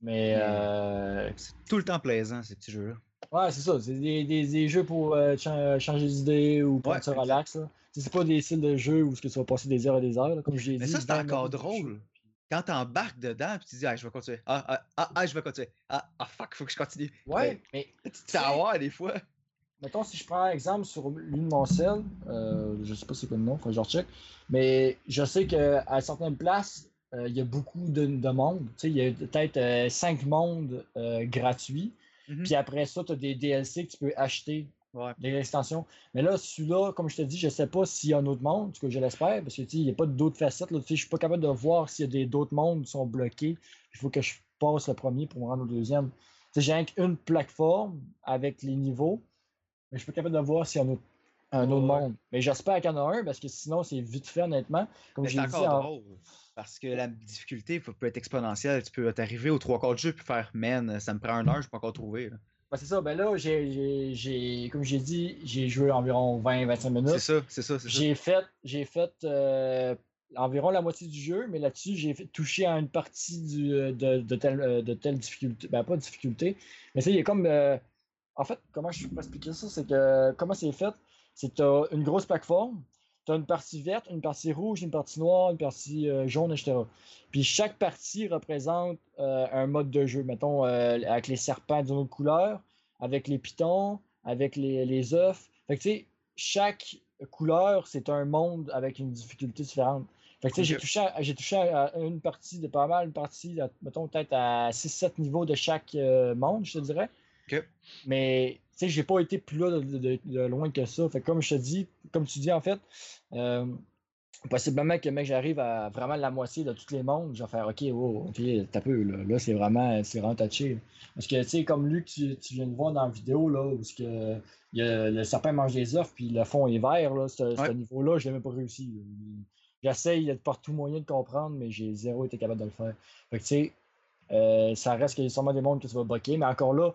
D: Mais
C: Mais-
D: euh,
C: C'est tout le temps plaisant, ces petits jeux-là.
D: Ouais, c'est ça. C'est des, des, des jeux pour euh, chan- changer d'idée ou pour
C: Ouais,
D: se relax. sais, C'est pas des styles de jeux où ce que tu vas passer des heures et des heures, là, comme je l'ai dit.
C: Mais ça, c'est encore drôle. Quand t'embarques dedans, puis tu dis, ah, je vais continuer. Ah, ah, ah, ah, je vais continuer. Ah, ah, fuck, faut que je continue.
D: Ouais, mais
C: Ben, tu te fais avoir des fois.
D: Mettons, si je prends un exemple sur l'une de mon cell, euh, je sais pas c'est quoi le nom, faut que je recheck, mais je sais qu'à certaines places, euh, il y a beaucoup de, de monde. Tu sais, il y a peut-être 5 mondes euh,
C: Mhm.
D: Puis après ça, tu as des DLC que tu peux acheter,
C: Ouais.
D: des extensions. Mais là, celui-là, comme je te dis, je sais pas s'il y a un autre monde, ce que je l'espère, parce que tu sais, il n'y a pas d'autres facettes. Là, je suis pas capable de voir s'il y a d'autres mondes qui sont bloqués. Il faut que je passe le premier pour me rendre au deuxième. J'ai rien qu'une plateforme avec les niveaux, mais je suis pas capable de voir s'il y a un autre, un autre
C: Ouais.
D: monde. Mais j'espère qu'il y en a un, parce que sinon, c'est vite fait, honnêtement. Comme j'ai dit, en-.
C: Parce que la difficulté peut peut être exponentielle. Tu peux t'arriver aux trois quarts du jeu puis faire, man, ça me prend une heure, je peux encore trouver. là.
D: Ben, c'est ça, ben là, j'ai, comme j'ai dit, j'ai joué environ 20-25 minutes.
C: C'est ça, c'est ça, c'est ça.
D: J'ai fait, j'ai fait euh, environ la moitié du jeu, mais là-dessus, j'ai fait- touché à une partie du, euh, de, de, telle, euh, de telle difficulté. Ben, pas difficulté, mais c'est il y a comme. euh, en fait, comment je peux expliquer ça? C'est que comment c'est fait? C'est que une grosse plateforme, tu as une partie verte, une partie rouge, une partie noire, une partie euh, jaune, etc. Puis chaque partie représente euh, un mode de jeu. Mettons, euh, avec les serpents d'une autre couleur, avec les pitons, avec les, les œufs. Fait que tu sais, chaque couleur, c'est un monde avec une difficulté différente. Fait que tu sais, j'ai touché, à, j'ai touché à une partie de pas mal, une partie, à- mettons peut-être à 6-7 niveaux de chaque monde, je te dirais.
C: Ok.
D: Mais sais, j'ai pas été plus là de, de- de loin que ça. Fait comme je te dis, comme tu dis en fait, euh, possiblement que mec, j'arrive à vraiment la moitié de tous les mondes, je vais faire OK, wow, OK, t'as peu, là, là c'est vraiment, c'est vraiment touché. Parce que tu sais, comme lui que tu, tu viens de voir dans la vidéo, là, où que, il y a- le serpent mange des œufs, puis le fond est vert, là, ce, niveau-là, je l'ai même pas réussi. J'essaye de par tout moyen de comprendre, mais j'ai zéro été capable de le faire. Fait que tu sais, euh, ça reste qu'il y a sûrement des mondes que tu vas bloquer, mais encore là,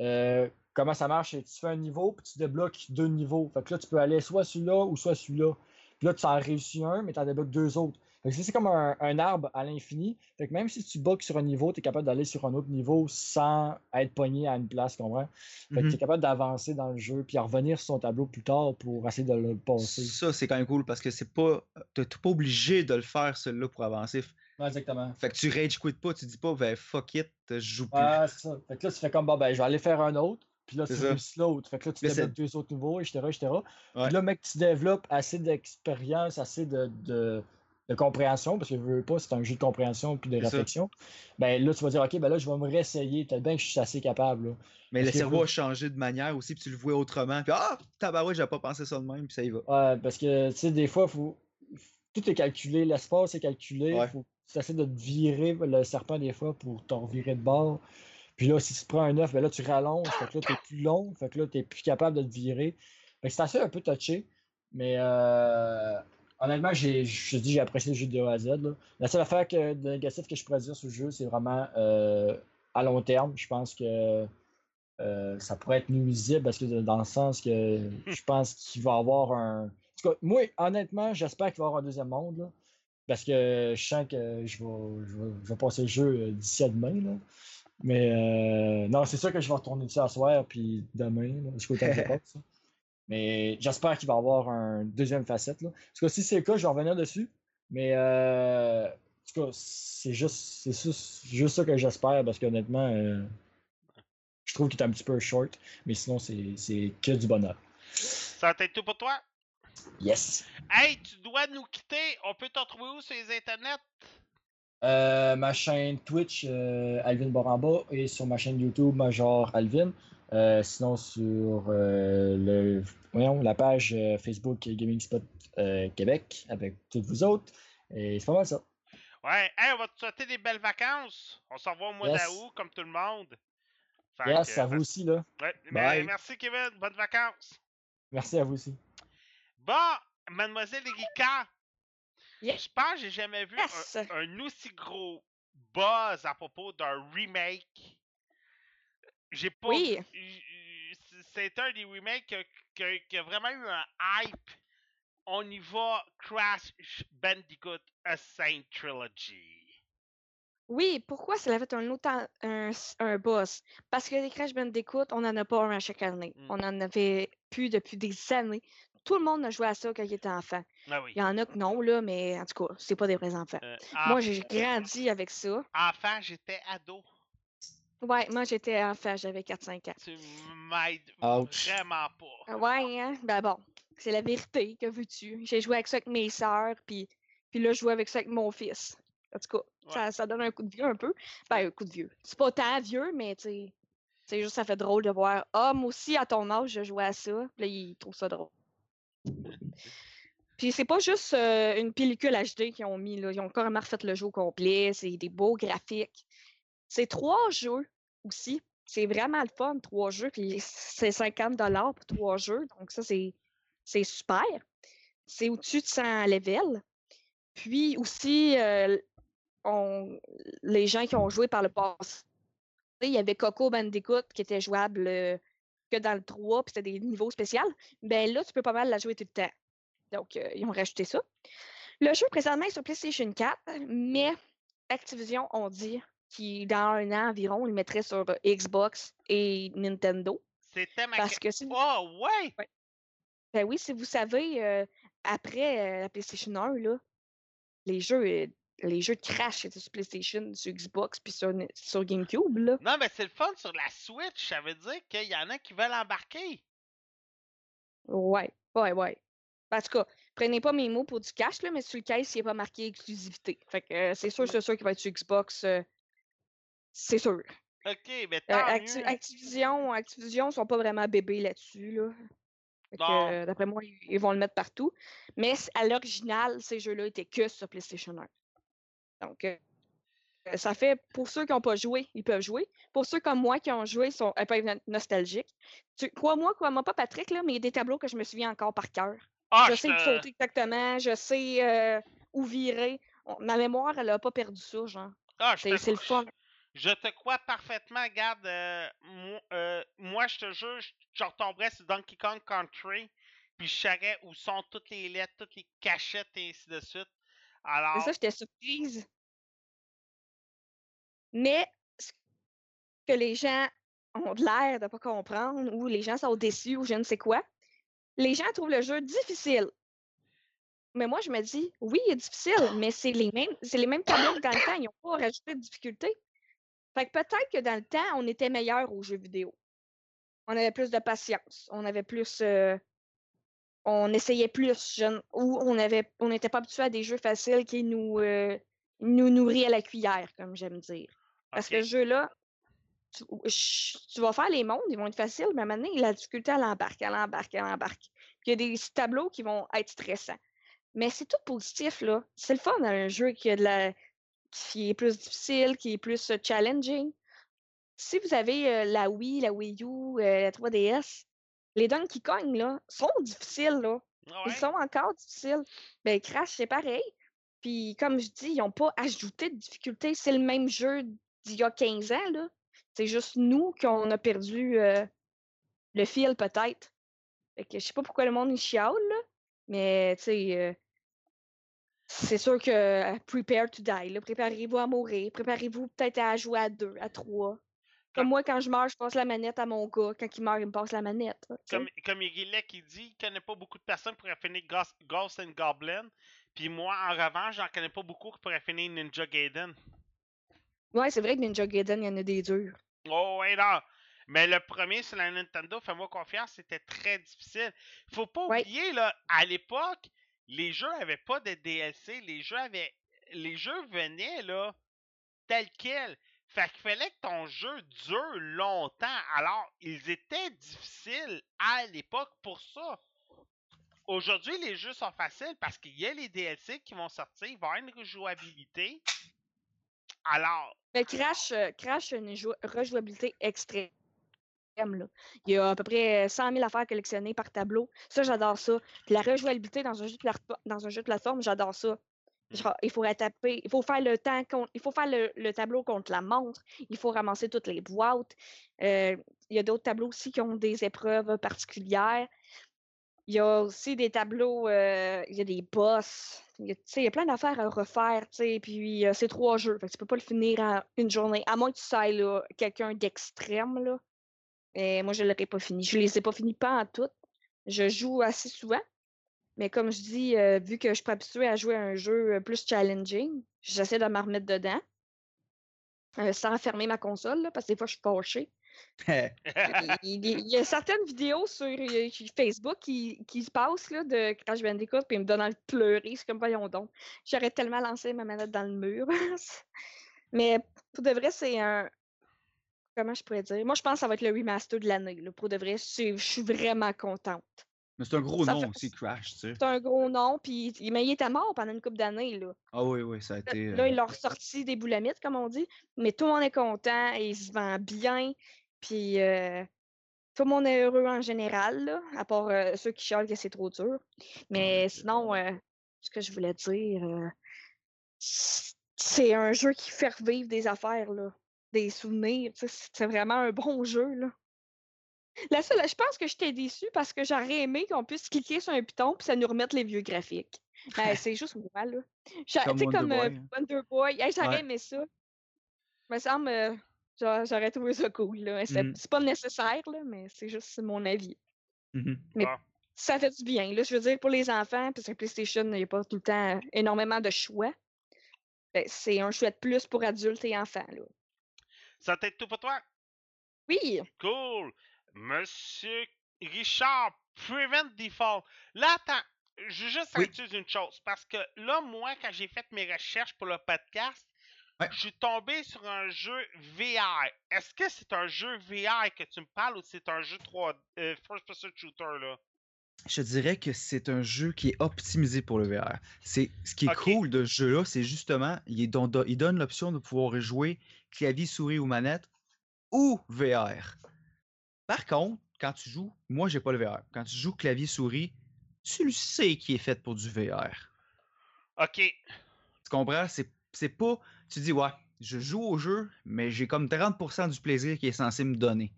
D: euh, comment ça marche? c'est que Tu fais un niveau, puis tu débloques deux niveaux. Fait que là, tu peux aller soit celui-là ou soit celui-là. Puis là, tu en réussis un, mais tu en débloques deux autres. Fait que c'est comme un, un arbre à l'infini. Fait que même si tu bugs sur un niveau, tu es capable d'aller sur un autre niveau sans être pogné à une place, tu comprends? Fait que
C: Mhm.
D: tu es capable d'avancer dans le jeu, puis à revenir sur son tableau plus tard pour essayer de le passer.
C: Ça, c'est quand même cool parce que c'est pas. T'es pas obligé de le faire, celui-là, pour avancer.
D: Ouais, exactement.
C: Fait que tu rage quit pas, tu dis pas, ben fuck it, je joue plus.
D: C'est ça. Fait que là, tu fais comme, ben, je vais aller faire un autre. Puis là, tu réussis l'autre. Fait que là, tu débloques deux autres niveaux, etc., etc.
C: Ouais.
D: Puis là, mec, tu développes assez d'expérience, assez de, de, de compréhension, parce que je veux pas, c'est un jeu de compréhension puis de
C: ça.
D: réflexion. Ben là, tu vas dire, OK, ben là, je vais me réessayer. Peut-être bien que je suis assez capable. là.
C: Mais le
D: Parce
C: cerveau a changé de manière aussi, puis tu le vois autrement. Puis ah, tabarouette, j'avais pas pensé ça de même, puis ça y va.
D: Ouais, parce que, tu sais, des fois, faut... tout est calculé. L'espace est calculé.
C: Ouais.
D: Faut... Tu essaies de te virer le serpent des fois pour t'en revirer de bord. Puis là, si tu prends un œuf, ben là, tu rallonges. Fait que là, t'es plus long. Fait que là, t'es plus capable de te virer. Fait que c'est assez un peu touché. Mais euh, honnêtement, j'ai, je te dis, j'ai apprécié le jeu de A à Z. là. La seule affaire que, de négatif que je pourrais dire sur le jeu, c'est vraiment euh, à long terme. Je pense que euh, ça pourrait être nuisible parce que dans le sens que je pense qu'il va avoir un. En tout cas, moi, honnêtement, j'espère qu'il va y avoir un deuxième monde. là, parce que je sens que je vais, je vais, je vais passer le jeu euh, d'ici à demain. Là. Mais euh, non, c'est sûr que je vais retourner dessus à soir puis demain, là, jusqu'au temps que je passe. Mais j'espère qu'il va y avoir un deuxième facette. Là. En tout cas, si c'est le cas, je vais revenir dessus. Mais euh, en tout cas, c'est juste, c'est juste, juste ça que j'espère parce qu'honnêtement, euh, je trouve qu'il est un petit peu short. Mais sinon, c'est c'est que du bonheur.
A: Ça va être tout pour toi?
D: Yes.
A: Hey, tu dois nous quitter. On peut te retrouver où sur les internets?
D: Euh, ma chaîne Twitch, euh, Alvin Boramba, et sur ma chaîne YouTube, Major Alvin. Euh, sinon, sur le, voyons, la page Facebook Gaming Spot Québec avec toutes vous autres. Et c'est pas mal ça.
A: Ouais, hey, on va te souhaiter des belles vacances. On s'en va au mois
D: Yes.
A: d'août, comme tout le monde. Fait
D: Yes,
A: que,
D: à vous aussi, là.
A: ouais, mais
D: Bye.
A: merci, Kevin. Bonnes vacances.
D: Merci à vous aussi.
A: Bon, Mademoiselle Erika. Je pense que j'ai jamais vu
B: Yes.
A: un, un aussi gros buzz à propos d'un remake. J'ai pas.
B: Oui.
A: C'est un des remakes qui a- qui vraiment eu un hype. On y va, Crash Bandicoot A Saint Trilogy.
B: Oui, pourquoi ça fait un autant un, un buzz? Parce que les Crash Bandicoot, on n'en a pas un à chaque année.
A: Mm.
B: On en avait plus depuis des années. Tout le monde a joué à ça quand il était enfant.
A: Ah oui.
B: Il y en a que non, là, mais en tout cas, c'est pas des vrais enfants.
A: Euh,
B: Moi, j'ai grandi avec ça.
A: enfant, j'étais ado.
B: Ouais, moi, j'étais enfant, j'avais 4-5 ans.
A: Tu m'aides
D: Ouch.
A: vraiment pas.
B: Ouais, hein? Ben bon, c'est la vérité, que veux-tu? J'ai joué avec ça avec mes sœurs, puis, puis là, je joue avec ça avec mon fils. En tout cas,
A: Ouais.
B: ça, ça donne un coup de vieux un peu. Ben, un coup de vieux. C'est pas tant vieux, mais tu sais, c'est juste, ça fait drôle de voir. Ah, moi aussi, à ton âge, je jouais à ça. Puis là, il trouve ça drôle. Puis c'est pas juste euh, une pellicule HD qu'ils ont mis, là. Ils ont carrément refait le jeu au complet. C'est des beaux graphiques. C'est trois jeux aussi. C'est vraiment le fun, trois jeux. Puis c'est 50 pour trois jeux. Donc ça, c'est super. C'est au-dessus de 100 levels. Puis aussi, euh, les gens qui ont joué par le passé, il y avait Coco Bandicoot qui était jouable euh, que dans le 3, puis c'était des niveaux spéciaux. Ben là, tu peux pas mal la jouer tout le temps. Donc, euh, ils ont rajouté ça. Le jeu présentement est sur PlayStation 4, mais Activision ont dit qu'il dans un an environ, ils le mettraient sur euh, Xbox et Nintendo.
A: C'était ma.
B: Parce que si vous-
A: Oh, ouais!
B: ben oui, si vous savez, euh, après euh, la PlayStation 1, là, les jeux, les jeux de Crash étaient sur PlayStation, sur Xbox, puis sur, sur GameCube, là.
A: Non, mais c'est le fun sur la Switch. Ça veut dire qu'il y en a qui veulent embarquer.
B: Ouais, ouais, ouais. En tout cas, prenez pas mes mots pour du cash, là, mais sur le case, il n'est pas marqué exclusivité. Fait que euh, c'est sûr, c'est sûr qu'il va être sur Xbox. euh, c'est sûr.
A: Ok, mais
B: Euh,
A: tant
B: Acti-
A: mieux.
B: Activision, Activision sont pas vraiment bébés là-dessus, là. D'après moi, ils, vont le mettre partout. Mais à l'original, ces jeux-là étaient que sur PlayStation 1. Donc, euh, ça fait, pour ceux qui n'ont pas joué, ils peuvent jouer. Pour ceux comme moi qui ont joué, ils sont un peu no- nostalgiques. Tu- Crois-moi, crois-moi pas, Patrick, là, mais il y a des tableaux que je me souviens encore par cœur.
A: Ah,
B: je sais où sauter exactement, je sais euh, où virer. Ma mémoire, elle a pas perdu ça, genre.
A: ah, je
B: C'est
A: te
B: le
A: crois-
B: fun.
A: Je te crois parfaitement. Regarde, euh, moi, euh, moi, je te jure, je retomberais sur Donkey Kong Country, puis je saurais où sont toutes les lettres, toutes les cachettes et ainsi de suite.
B: C'est ça, j'étais surprise. Mais ce que les gens ont de l'air de pas comprendre, ou les gens sont déçus, ou je ne sais quoi, les gens trouvent le jeu difficile. Mais moi, je me dis, oui, il est difficile, mais c'est les mêmes, c'est les mêmes tableaux que dans le temps. Ils n'ont pas rajouté de difficulté. Fait que peut-être que dans le temps, on était meilleur aux jeux vidéo. On avait plus de patience. On avait plus. euh, on essayait plus, je ou on avait on n'était pas habitué à des jeux faciles qui nous, euh, nous nourrit à la cuillère, comme j'aime dire. Parce que ce jeu-là, tu, vas faire les mondes, ils vont être faciles, mais maintenant, la difficulté, elle embarque, elle embarque, elle embarque. Puis il y a des tableaux qui vont être stressants. Mais c'est tout positif, là. C'est le fun dans un jeu qui, a de la, qui est plus difficile, qui est plus euh, challenging. Si vous avez euh, la Wii, la Wii U, euh, la 3DS, les Donkey Kong, là, sont difficiles, là.
A: Ah
B: Ils sont encore difficiles. Ben, Crash, c'est pareil. Puis, comme je dis, ils n'ont pas ajouté de difficulté. C'est le même jeu d'il y a 15 ans, là. C'est juste nous qu'on a perdu euh, le fil, peut-être. Fait que je sais pas pourquoi le monde il chiale, là. Mais, tu sais, euh, c'est sûr que euh, prepare to die, là. Préparez-vous à mourir. Préparez-vous peut-être à jouer à deux, à trois. Comme moi, quand je meurs, je passe la manette à mon gars. Quand il meurt, il me passe la manette.
A: Comme, comme qui dit, il connaît pas beaucoup de personnes qui pourraient finir Ghost, Ghost and Goblin. Puis moi, en revanche, j'en connais pas beaucoup qui pourraient finir Ninja Gaiden.
B: Ouais, c'est vrai que Ninja Gaiden, il y en a des durs.
A: Oh, ouais, non. Mais le premier sur la Nintendo, fais-moi confiance, c'était très difficile. Faut pas
B: Ouais.
A: oublier, là, à l'époque, les jeux avaient pas de DLC. Les jeux avaient. Les jeux venaient, là, tels quels. Fait qu'il fallait que ton jeu dure longtemps. Alors, ils étaient difficiles à l'époque pour ça. Aujourd'hui, les jeux sont faciles parce qu'il y a les DLC qui vont sortir, il va y avoir une rejouabilité. Alors,
B: Mais Crash, euh, Crash a une jou- rejouabilité extrême. Là. Il y a à peu près 100 000 affaires collectionnées par tableau. Ça, j'adore ça. La rejouabilité dans un jeu de, dans un jeu de plateforme, j'adore ça. Genre, il faut taper, il faut faire le temps, il faut faire le, le tableau contre la montre, il faut ramasser toutes les boîtes. Euh, il y a d'autres tableaux aussi qui ont des épreuves particulières. Il y a aussi des tableaux, euh, il y a des boss. Il y a, il y a plein d'affaires à refaire, puis euh, c'est trois jeux. Fait que tu peux pas le finir en une journée. À moins que tu là, quelqu'un d'extrême, là. Et moi, je l'aurais pas fini. Je les ai pas finis pas en tout. Je joue assez souvent. Mais comme je dis, euh, vu que je suis pas habituée à jouer à un jeu euh, plus challenging, j'essaie de me remettre dedans. euh, sans fermer ma console, là, parce que des fois, je suis fâchée. Il, il- y a certaines vidéos sur Facebook qui, qui se passent là, de Crash Bandicoot, puis ils me donnent envie de pleurer. C'est comme, voyons donc. J'aurais tellement lancé ma manette dans le mur. Mais pour de vrai, c'est un. Comment je pourrais dire? Moi, je pense que ça va être le remaster de l'année. Pour de vrai, je suis vraiment contente.
C: Mais c'est un gros
B: Ça
C: nom
B: fait-
C: aussi, Crash, tu sais.
B: C'est un gros nom, puis il- mais il était mort pendant une couple d'années. Là.
C: Ah oui, oui, ça a été.
B: Là,
C: euh,
B: ils l'ont ressorti des boulamites, comme on dit. Mais tout le monde est content et il se vend bien. Puis euh, tout le monde est heureux en général, là, à part euh, ceux qui chialent que c'est trop dur. Mais sinon, euh, ce que je voulais dire, euh, c'est un jeu qui fait revivre des affaires, là, des souvenirs. tu sais, C'est vraiment un bon jeu. Là. La seule, je pense que j'étais déçue parce que j'aurais aimé qu'on puisse cliquer sur un piton puis ça nous remette les vieux graphiques. Ben, c'est juste moi, là.
C: Comme
B: Tu
C: Wonder
B: comme euh,
C: Boy, hein.
B: Wonder Boy. Hey, j'aurais
C: Ouais.
B: aimé ça. me semble, euh, j'a- j'aurais trouvé ça cool. là. C'est
C: Mhm.
B: c'est pas nécessaire, là, mais c'est juste mon avis.
C: mhm.
B: Mais
A: Bon.
B: ça fait du bien. Là, je veux dire, pour les enfants, parce que PlayStation, il n'y a pas tout le temps énormément de choix. Ben, c'est un choix de plus pour adultes et enfants. Là.
A: ça t'aide tout pour toi?
B: Oui,
A: Cool. Monsieur Richard, Prevent Default. Là, attends, je veux juste
C: Oui.
A: dire une chose. Parce que là, moi, quand j'ai fait mes recherches pour le podcast,
C: Ouais.
A: je suis tombé sur un jeu VR. Est-ce que c'est un jeu VR que tu me parles ou c'est un jeu 3 euh, First Person Shooter, là?
C: Je dirais que c'est un jeu qui est optimisé pour le VR. C'est ce qui est cool de ce jeu-là, c'est justement il, don- do- il donne l'option de pouvoir jouer clavier, souris ou manette ou VR. Par contre, quand tu joues, moi j'ai pas le VR. Quand tu joues clavier souris, tu le sais qui est fait pour du VR.
A: Ok.
C: Tu comprends? C'est, c'est pas. Tu dis, ouais, je joue au jeu, mais j'ai comme 30% du plaisir qui est censé me donner.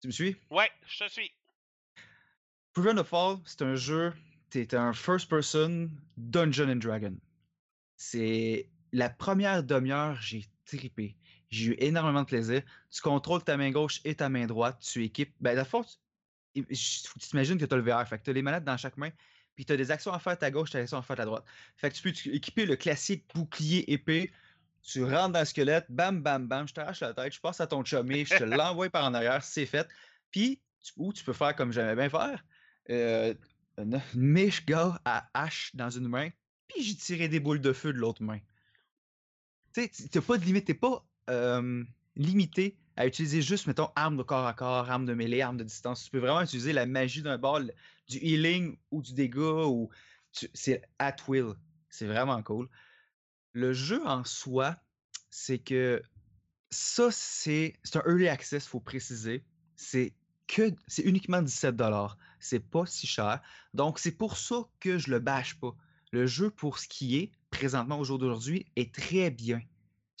C: Tu me suis?
A: Ouais, je te suis.
C: Proven of Fall, c'est un jeu. T'es un first person Dungeon and Dragon. C'est la première demi-heure, j'ai tripé. J'ai eu énormément de plaisir. Tu contrôles ta main gauche et ta main droite. Tu équipes. Ben, la force, tu t'imagines que tu as le VR. Fait que tu as les manettes dans chaque main. Puis tu as des actions à faire à ta gauche, tu as des actions à faire à ta droite. Fait que tu peux équiper le classique bouclier épée. Tu rentres dans le squelette, bam, bam, bam, je t'arrache la tête, je passe à ton chumé, je te l'envoie par en arrière, c'est fait. Puis, ou tu peux faire comme j'aimais bien faire, euh, une gars à hache dans une main, puis j'ai tiré des boules de feu de l'autre main. Tu sais, t'as pas de limite, t'es pas limité à utiliser juste, mettons, arme de corps à corps, arme de mêlée, arme de distance. Tu peux vraiment utiliser la magie d'un le- du healing ou du dégât, ou c'est at will. C'est vraiment cool. Le jeu en soi, c'est que ça, c'est un early access, faut préciser. C'est que c'est uniquement 17 C'est pas si cher. Donc, c'est pour ça que je le bâche pas. Le jeu, pour ce qui est, présentement au jour d'aujourd'hui, est très bien.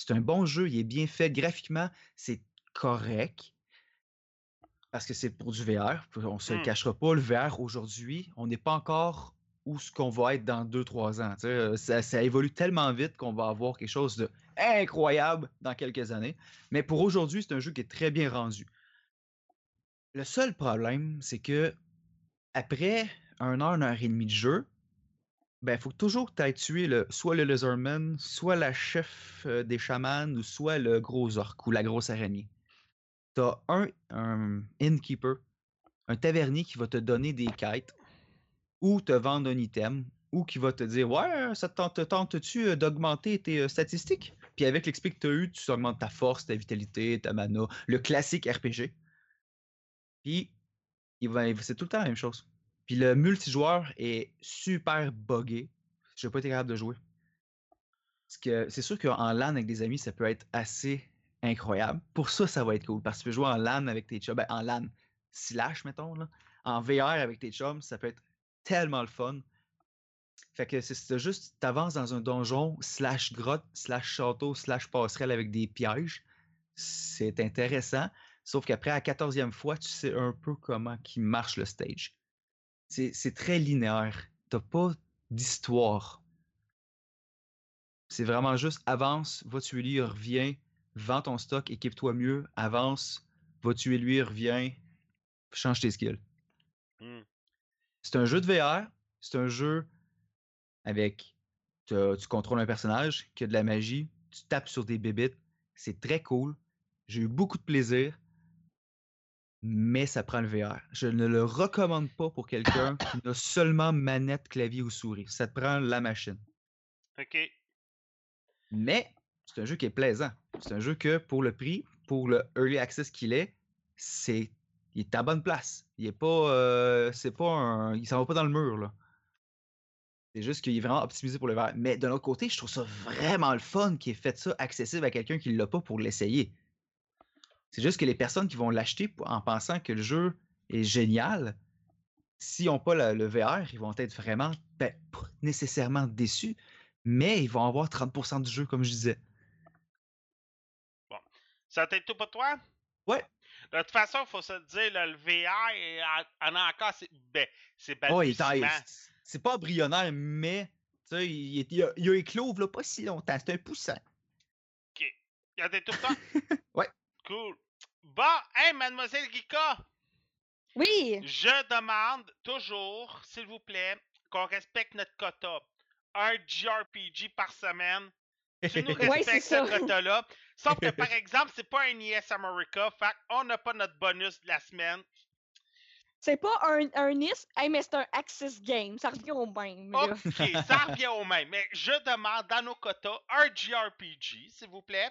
C: C'est un bon jeu, il est bien fait. Graphiquement, c'est correct. Parce que c'est pour du VR. On se le
A: Hmm.
C: cachera pas, le VR aujourd'hui, on n'est pas encore où ce qu'on va être dans 2-3 ans. tu sais, Ça, ça évolue tellement vite qu'on va avoir quelque chose de incroyable dans quelques années. Mais pour aujourd'hui, c'est un jeu qui est très bien rendu. Le seul problème, c'est que après un heure, une heure et demie de jeu, ben, faut toujours que tu ailles tuer le, soit le Lizardman, soit la chef euh, des chamans, ou soit le gros orc ou la grosse araignée. t'as un, un innkeeper, un tavernier qui va te donner des quêtes ou te vendre un item ou qui va te dire Ouais, ça te tente- tente-tu euh, d'augmenter tes euh, statistiques? Puis avec l'XP que tu as eu, tu augmentes ta force, ta vitalité, ta mana, le classique RPG. Puis c'est tout le temps la même chose. Puis le multijoueur est super buggé. Je n'ai pas été capable de jouer. Que c'est sûr qu'en LAN avec des amis, ça peut être assez incroyable. Pour ça, ça va être cool. Parce que tu peux jouer en LAN avec tes chums. Ben, en LAN slash, mettons. Là. En VR avec tes chums, ça peut être tellement le fun. Fait que c'est juste, t'avances dans un donjon, slash grotte, slash château, slash passerelle avec des pièges. C'est intéressant. Sauf qu'après, à la quatorzième fois, tu sais un peu comment qui marche le stage. C'est très linéaire. T'as pas d'histoire. C'est vraiment juste avance, va tuer lui, reviens, vends ton stock, équipe-toi mieux, avance, va tuer lui, reviens, change tes skills.
A: Hmm.
C: C'est un jeu de VR, c'est un jeu avec. Tu contrôles un personnage qui a de la magie, tu tapes sur des bébites, c'est très cool. J'ai eu beaucoup de plaisir, mais ça prend le VR. Je ne le recommande pas pour quelqu'un qui n'a seulement manette, clavier ou souris. Ça te prend la machine.
A: OK.
C: Mais c'est un jeu qui est plaisant. C'est un jeu que pour le prix, pour le early access qu'il est, c'est il est à bonne place. Il est pas euh, c'est pas un il s'en va pas dans le mur là. C'est juste qu'il est vraiment optimisé pour le VR. Mais d'un autre côté, je trouve ça vraiment le fun qui ait fait ça accessible à quelqu'un qui l'a pas pour l'essayer. C'est juste que les personnes qui vont l'acheter en pensant que le jeu est génial, s'ils n'ont pas le VR, ils vont être vraiment, ben, pas nécessairement déçus, mais ils vont avoir 30% du jeu, comme je disais.
A: Ça t'aide tout pour toi?
C: Ouais.
A: De toute façon, il faut se dire, là, le VR en- a encore. C'est ben, c'est balbutiement.
C: c'est- pas embryonnaire, mais il, il a, il a éclos là, pas si longtemps. C'est un poussant.
A: Il y a des tout le temps?
C: Ouais.
A: Cool. Bon, hey, mademoiselle Gika,
B: Oui!
A: je demande toujours, s'il vous plaît, qu'on respecte notre quota. Un JRPG par semaine. Tu nous
B: Ouais,
A: respectes
B: c'est
A: ce quota-là. Sauf que, par exemple, c'est pas un IS America, fait on n'a pas notre bonus de la semaine.
B: C'est pas un, un NIS, hey, mais c'est un Access Game. Ça revient au même. là.
A: OK, ça revient au même. Mais je demande dans nos quotas un JRPG, s'il vous plaît.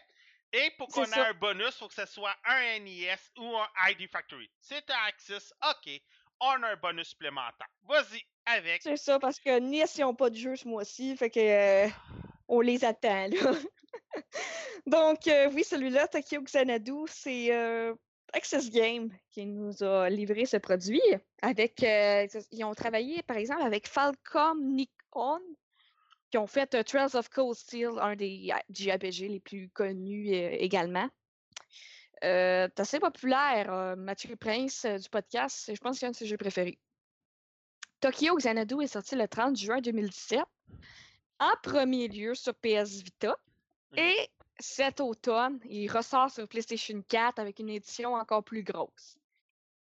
A: Et pour qu'on ait un bonus, il faut que ce soit un NES ou un ID Factory. C'est un Axis, OK. On a un bonus supplémentaire. Vas-y, avec.
B: C'est ça, parce que NIS, ils n'ont pas de jeu ce mois-ci, fait que euh, on les attend, là. Donc, euh, oui, celui-là, Tokyo Xanadu, c'est euh, Access Game qui nous a livré ce produit. Avec, ils ont travaillé, par exemple, avec Falcom Nikon, qui ont fait euh, Trails of Cold Steel, un des JRPG les plus connus euh, également. Euh, c'est assez populaire. Mathieu Prince du podcast, je pense que c'est un de ses jeux préférés. Tokyo Xanadu est sorti le 30 juin 2017, en premier lieu sur PS Vita.
A: Mhm.
B: Et cet automne, il ressort sur PlayStation 4 avec une édition encore plus grosse.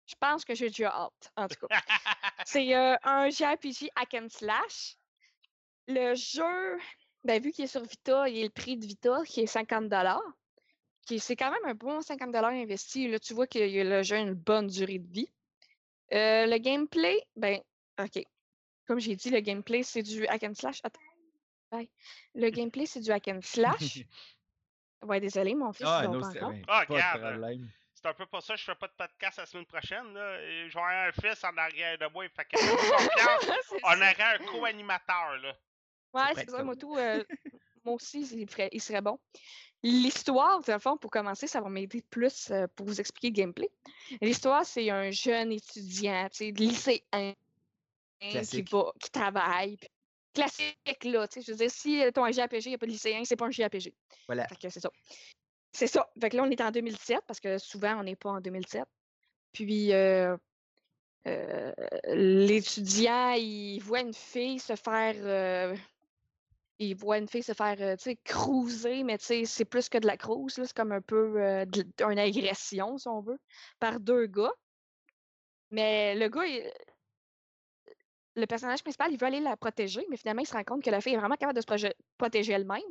B: Je pense que j'ai déjà hâte, en tout cas. C'est euh, un JRPG hack and slash. Le jeu, ben, vu qu'il est sur Vita, il y a le prix de Vita qui est 50 qui C'est quand même un bon 50 investi. Là, tu vois que le jeu a une bonne durée de vie. Euh, le gameplay, ben, OK. Comme j'ai dit, le gameplay, c'est du hack and slash. Attends. Bye. Le gameplay, c'est du hack and slash. Ouais, désolé, mon fils,
C: ah, non, c'est ben,
A: Ah. C'est un peu pour ça que je fais pas de podcast la semaine prochaine. Là. Et J'aurai un fils en arrière de moi. Fait que On aurait un co-animateur. là.
B: Ouais, c'est ça, tout. euh, moi aussi, il, ferait- il serait bon. L'histoire, dans le fond, pour commencer, ça va m'aider plus euh, pour vous expliquer le gameplay. L'histoire, c'est un jeune étudiant, tu sais, lycéen qui, va, qui travaille. puis- Classique, là, tu sais, je veux dire, si euh, ton JRPG, il n'y a pas de lycéen, c'est pas un JRPG.
C: Voilà.
B: Fait que c'est ça. C'est ça. Fait que là, on est en 2007, parce que souvent, on n'est pas en 2007. Puis, euh, euh, l'étudiant, il voit une fille se faire. Il voit une fille se faire, euh, tu sais, cruiser, mais tu sais, c'est plus que de la cruise. C'est comme un peu euh, une agression, si on veut, par deux gars. Mais le gars, le personnage principal, il veut aller la protéger, mais finalement, il se rend compte que la fille est vraiment capable de se protéger elle-même.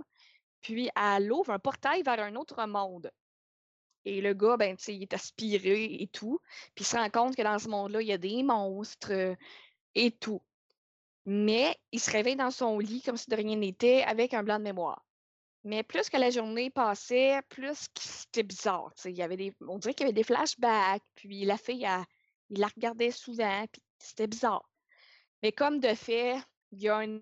B: Puis, elle ouvre un portail vers un autre monde. Et le gars, ben, tu sais, il est aspiré et tout. Puis il se rend compte que dans ce monde-là, il y a des monstres euh, et tout. Mais il se réveille dans son lit comme si de rien n'était avec un blanc de mémoire. Mais plus que la journée passait, plus c'était bizarre. Il y avait des, on dirait qu'il y avait des flashbacks. Puis la fille, il la regardait souvent. Puis c'était bizarre. Mais comme de fait, il y a un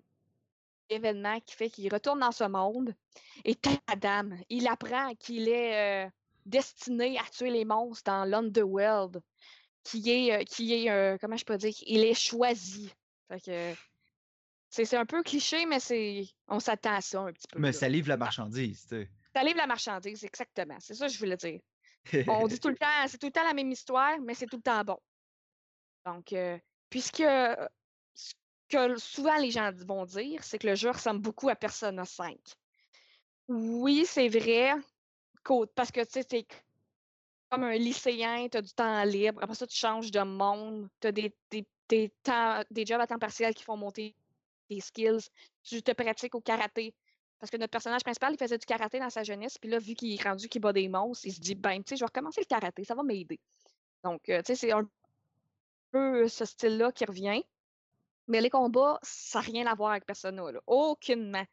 B: événement qui fait qu'il retourne dans ce monde. Et tadam, il apprend qu'il est euh, destiné à tuer les monstres dans l'Underworld. Qui est, euh, qui est euh, comment je peux dire, il est choisi. C'est c'est un peu cliché, mais c'est on s'attend à ça un petit peu.
C: Mais
B: là.
C: ça livre la marchandise, tu
B: Ça livre la marchandise, exactement. C'est ça que je voulais dire.
C: sais.
B: On dit tout le temps, c'est tout le temps la même histoire, mais c'est tout le temps bon. Donc, euh, puisque euh, ce que souvent les gens vont dire, c'est que le jeu ressemble beaucoup à Persona 5. Oui, c'est vrai, parce que tu sais, t'es comme un lycéen, tu as du temps libre, après ça, tu changes de monde, tu as des, des, des, temps- des jobs à temps partiel qui font monter tes skills, tu te pratiques au karaté. Parce que notre personnage principal, il faisait du karaté dans sa jeunesse, puis là, vu qu'il est rendu qu'il bat des monstres, il se dit, ben, tu sais, je vais recommencer le karaté, ça va m'aider. Donc, euh, tu sais, c'est un peu ce style-là qui revient. Mais les combats, ça n'a rien à voir avec Persona, là. Aucunement.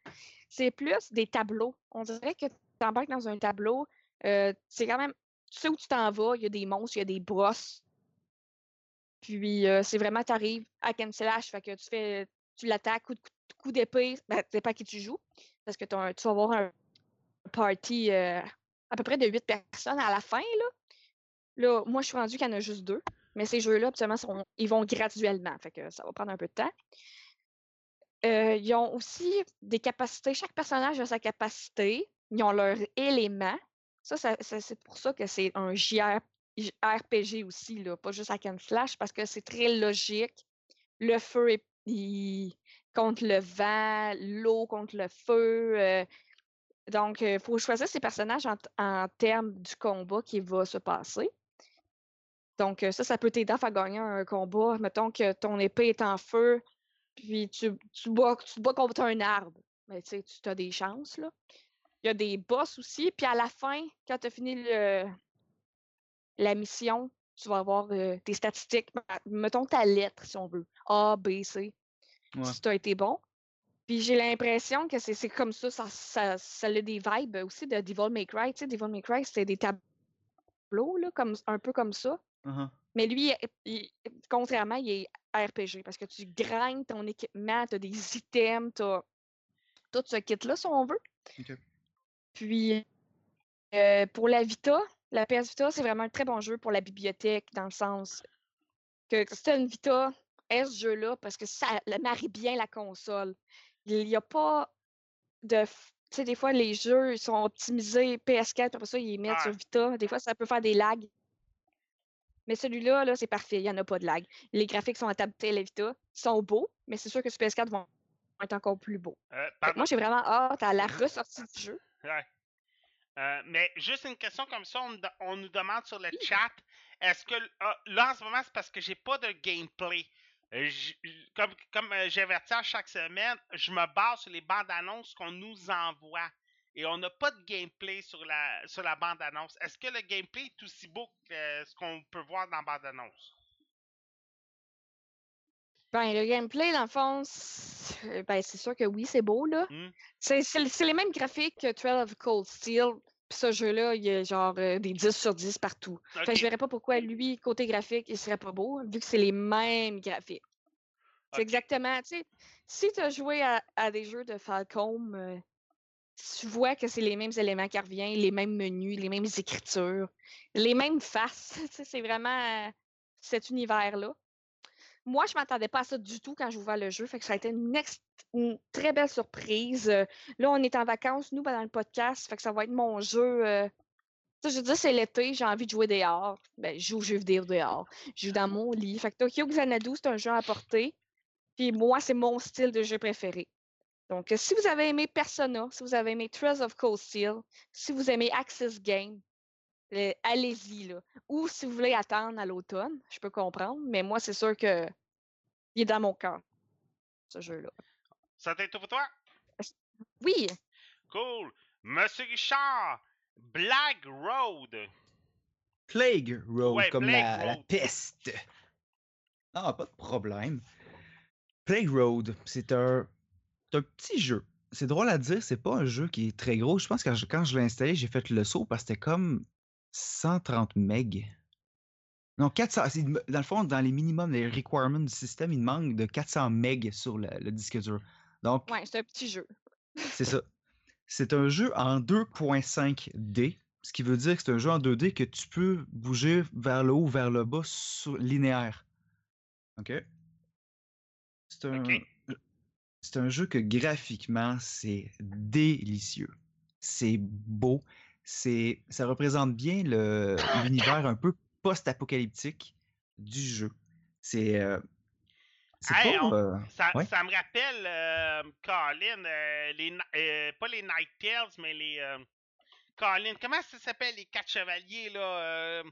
B: C'est plus des tableaux. On dirait que tu embarques dans un tableau, euh, c'est quand même, tu sais où tu t'en vas, il y a des monstres, il y a des brosses. Puis, euh, c'est vraiment, tu arrives à and slash, fait que tu fais, tu l'attaques, coup, coup d'épée, ben, à qui tu joues, parce que tu vas avoir un party euh, à peu près de 8 personnes à la fin, là. Là, moi, je suis rendue qu'il y en a juste deux, mais ces jeux-là, ils vont graduellement, fait que ça va prendre un peu de temps. Euh, ils ont aussi des capacités. Chaque personnage a sa capacité. Ils ont leur élément. Ça, c'est pour ça que c'est un JR RPG aussi, là, pas juste hack and parce que c'est très logique. Le feu est, contre le vent, l'eau contre le feu. euh, donc, il faut choisir ses personnages en, termes du combat qui va se passer. Donc, euh, ça, ça peut t'aider à gagner un combat. Mettons que ton épée est en feu, puis tu, tu, bats, contre un arbre. Mais tu sais, tu as des chances. Il y a des boss aussi. Puis à la fin, quand tu as fini la mission, tu vas avoir euh, tes statistiques. Mettons ta lettre, si on veut. A, B, C.
C: Ouais.
B: Si tu as été bon. Puis j'ai l'impression que c'est comme ça, ça, ça, ça a des vibes aussi de Devil May Cry. Tu sais, Devil May Cry, c'était des tableaux, là, comme, un peu comme ça.
C: Uh-huh.
B: Mais lui, il- contrairement, il est RPG parce que tu grindes ton équipement, tu as des items, tu as tout ce kit-là, si on veut. Puis, euh, pour la Vita, la PS Vita, c'est vraiment un très bon jeu pour la bibliothèque, dans le sens que si tu une Vita, est ce jeu-là, parce que ça marie bien la console. Il n'y a pas de. Tu sais, des fois, les jeux ils sont optimisés PS4, puis après ça, ils les mettent sur. Vita. Des fois, ça peut faire des lags. Mais celui-là, là, c'est parfait, il n'y en a pas de lag. Les graphiques sont adaptés à la Vita, ils sont beaux, mais c'est sûr que sur PS4 vont être encore plus beaux.
A: Euh.
B: Moi, j'ai vraiment hâte à la ressortie du jeu.
A: Ouais. Euh, mais juste une question comme ça, on, nous de- on nous demande sur le chat, est-ce que ah, là en ce moment c'est parce que j'ai pas de gameplay. Euh, comme comme euh, j'avertis chaque semaine, je me base sur les bandes annonces qu'on nous envoie. Et on n'a pas de gameplay sur la sur la bande annonce. Est-ce que le gameplay est aussi beau que ce qu'on peut voir dans la bande annonce?
B: Ben, le gameplay, dans le fond, c'est ben, c'est sûr que oui, c'est beau, là.
A: Hmm?
B: C'est les mêmes graphiques que 12 Cold Steel. Puis ce jeu-là, il y a genre euh, des 10 sur 10 partout. Fait que
A: Ok.
B: je verrais pas pourquoi lui, côté graphique, il serait pas beau, vu que c'est les mêmes graphiques. C'est exactement, tu sais, si tu as joué à, à des jeux de Falcom, euh, tu vois que c'est les mêmes éléments qui reviennent, les mêmes menus, les mêmes écritures, les mêmes faces. C'est vraiment euh, cet univers-là. Moi, je m'attendais pas à ça du tout quand j'ai ouvert le jeu, fait que ça a été une, très belle surprise. Euh, là, on est en vacances, nous, pendant le podcast, fait que ça va être mon jeu. euh, je veux dire, c'est l'été, j'ai envie de jouer dehors. Ben, je joue aux jeux vidéo dehors. Je joue dans mon lit. Fait que Tokyo Xanadu, c'est un jeu à porter. Puis moi, c'est mon style de jeu préféré. Donc, euh, si vous avez aimé Persona, si vous avez aimé Trails of Cold Steel, si vous aimez Access Game, allez-y, là. Ou si vous voulez attendre à l'automne, je peux comprendre, mais moi, c'est sûr que il est dans mon cœur, ce jeu-là.
A: Ça t'est tout pour toi?
B: Oui,
A: Cool. Monsieur Richard, Black Road.
C: Plague Road,
A: Ouais,
C: comme
A: Plague
C: la, peste. Ah, pas de problème. Plague Road, c'est un, un petit jeu. C'est drôle à dire, c'est pas un jeu qui est très gros. Je pense que quand je l'ai installé, j'ai fait le saut parce que c'était comme 130 MB. Non, 400. c'est- Dans le fond, dans les minimums, les requirements du système, il manque de 400 MB sur le, le disque dur. Donc,
B: Ouais, c'est un petit jeu.
C: c'est ça. C'est un jeu en 2.5D, ce qui veut dire que c'est un jeu en 2D que tu peux bouger vers le haut, vers le bas, sur- linéaire. OK? C'est un,
A: Ok.
C: c'est un jeu que graphiquement, c'est délicieux. C'est beau. C'est, ça représente bien le- l'univers un peu post-apocalyptique du jeu. C'est, euh, c'est
A: Hey,
C: pas...
A: on-
C: euh,
A: Ça,
C: ouais.
A: ça me rappelle, euh, Colin, euh, les, euh, pas les Night Tales, mais les. euh, Colin, comment ça s'appelle les quatre chevaliers, là? euh,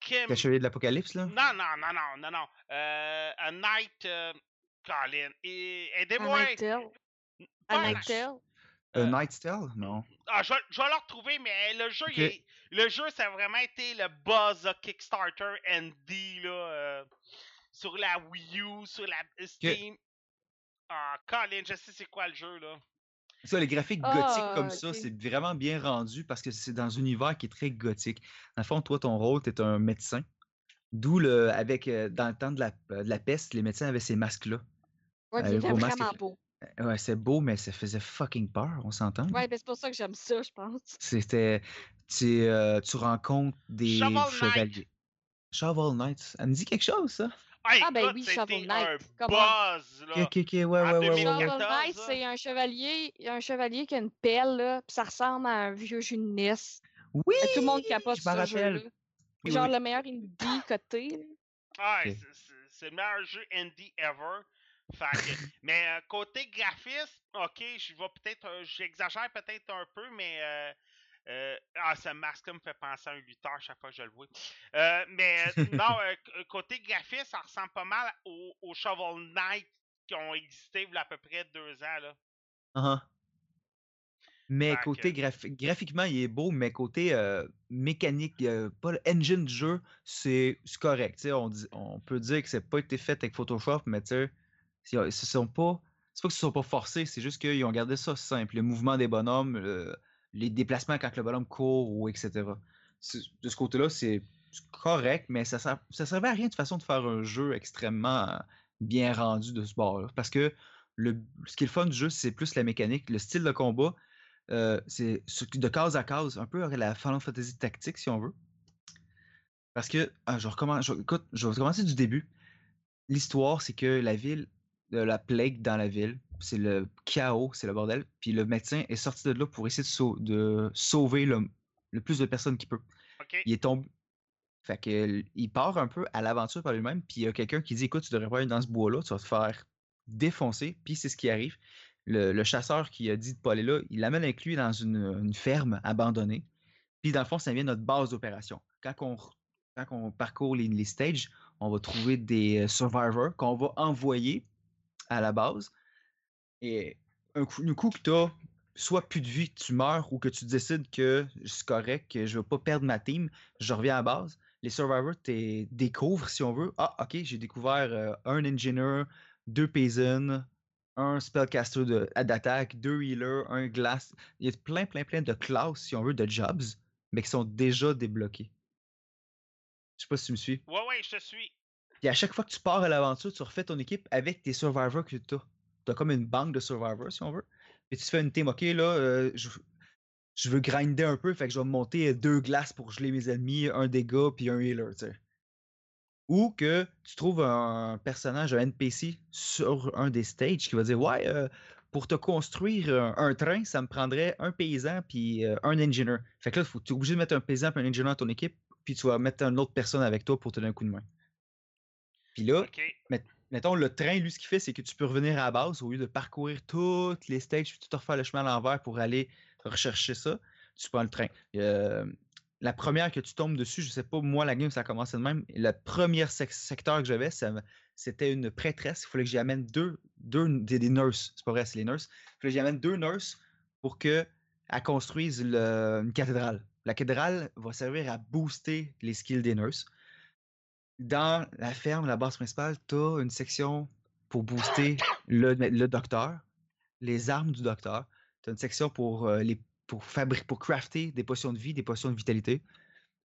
A: Kim.
C: Le Chevalier de l'Apocalypse, là?
A: Non, non, non, non, non, non. Euh, a Night. euh, Colin. Et,
B: Un
A: aidez-moi.
B: Night Tale.
A: Pas
B: Un
A: un
B: Night
A: Night-
B: Tale.
C: A
A: euh,
C: Night's Tale? Non.
A: Ah, je, vais- je vais le retrouver, mais le jeu, il est- le jeu, ça a vraiment été le buzz de Kickstarter ND, là, euh, sur la Wii U, sur la Steam. Ah, Colin, je sais c'est quoi le jeu, là.
C: Ça, les graphiques
B: Ah,
C: gothiques comme ça, c'est vraiment bien rendu parce que c'est dans un univers qui est très gothique. Dans le fond, toi, ton rôle, tu es un médecin. D'où, le, avec, euh, dans le temps de la, de la peste, les médecins avaient ces masques-là.
B: Ouais,
C: Euh,
B: vraiment beau.
C: Ouais, c'est beau, mais ça faisait fucking peur, on s'entend?
B: Ouais, ben c'est pour ça que j'aime ça, je pense.
C: C'était. Tu, euh, tu rencontres des
A: Shovel Knight.
C: chevaliers. Shovel Knight. Ça me dit quelque chose, ça?
A: Hey,
B: Ah, ben
A: écoute,
B: oui, Shovel
A: un
B: Knight,
A: buzz, là.
C: Ok, ok, ok, ouais, ouais, ouais, ouais, ouais.
A: 2014,
B: Shovel Knight, c'est un chevalier, un chevalier qui a une pelle, là, puis ça ressemble à un vieux jeu de NES.
C: Oui!
B: Fait que tout le monde capote
C: je
B: ce.
C: Oui,
B: Genre
C: oui.
B: le meilleur indie coté. là.
A: C'est- c'est le meilleur jeu indie ever. Fait que- mais euh, côté graphisme, ok, je vais peut-être, euh, j'exagère peut-être un peu, mais euh, euh, ah, ce masque me fait penser à un lutteur chaque fois que je le vois. Euh, mais non, euh, côté graphisme, ça ressemble pas mal aux au Shovel Knight qui ont existé il y a à peu près deux ans là.
C: Uh-huh. Mais
A: Fait
C: côté
A: que-
C: graphi- graphiquement, il est beau, mais côté mécanique, pas le engine du jeu, c'est correct. On, dit- on peut dire que c'est pas été fait avec Photoshop, mais tu sais, c'est- ce sont pas. C'est pas qu'ils se sont pas forcés, c'est juste qu'ils ont gardé ça simple. Le mouvement des bonhommes, le- les déplacements quand le bonhomme court, ou etc. De ce côté-là, c'est correct, mais ça, sert- ça servait à rien de façon de faire un jeu extrêmement euh, bien rendu de ce bord-là. Parce que le, ce qui est le fun du jeu, c'est plus la mécanique, le style de combat. euh, c'est de case à case, un peu la Final Fantasy tactique, si on veut. Parce que, ah, je recommence, écoute, je vais commencer du début. L'histoire, c'est que la ville, euh, la plague dans la ville, c'est le chaos, c'est le bordel. Puis le médecin est sorti de là pour essayer de, sau- de sauver le, le plus de personnes qu'il peut. Il est tombé. Fait que, il part un peu à l'aventure par lui-même, puis il y a quelqu'un qui dit Écoute, tu devrais pas aller dans ce bois-là, tu vas te faire défoncer, puis c'est ce qui arrive. Le, le chasseur qui a dit de pas aller là, il l'amène avec lui dans une, une ferme abandonnée. Puis dans le fond, ça devient notre base d'opération. Quand on, r- quand on parcourt les, les stages, on va trouver des euh, survivors qu'on va envoyer à la base. Et un coup, que tu as soit plus de vie, tu meurs, ou que tu décides que c'est correct, que je ne veux pas perdre ma team, je reviens à la base. Les survivors découvrent, si on veut. Ah, ok, j'ai découvert euh, un engineer, deux paysans, un spellcaster d'attaque, deux healers, un glass. Il y a plein, plein, plein de classes, si on veut, de jobs, mais qui sont déjà débloqués. Je sais pas si tu me suis.
A: Ouais, ouais, je te suis.
C: Puis à chaque fois que tu pars à l'aventure, tu refais ton équipe avec tes survivors que tu as. Tu as comme une banque de survivors, si on veut. Puis tu fais une team, ok, là, euh, je, veux grinder un peu, fait que je vais monter euh, deux glaces pour geler mes ennemis, un dégât, puis un healer, tu sais. Ou que tu trouves un personnage, un NPC, sur un des stages qui va dire Ouais, euh, pour te construire un, un train, ça me prendrait un paysan puis euh, un engineer. Fait que là, tu es obligé de mettre un paysan et un engineer dans ton équipe, puis tu vas mettre une autre personne avec toi pour te donner un coup de main. Puis là, mettons, le train, lui, ce qu'il fait, c'est que tu peux revenir à la base au lieu de parcourir toutes les stages, puis tout refaire le chemin à l'envers pour aller rechercher ça. Tu prends le train. Euh, la première que tu tombes dessus, je sais pas, moi, la game, ça a commencé de même. Le premier sec- secteur que j'avais, c'était une prêtresse. Il fallait que j'y amène deux, deux des, des nurses. C'est pas vrai, c'est les nurses. Il fallait que j'y amène deux nurses pour qu'elles construisent le- une cathédrale. La cathédrale va servir à booster les skills des nurses. Dans la ferme, la base principale, tu as une section pour booster le, le docteur, les armes du docteur. Tu as une section pour, euh, les, pour, pour crafter des potions de vie, des potions de vitalité.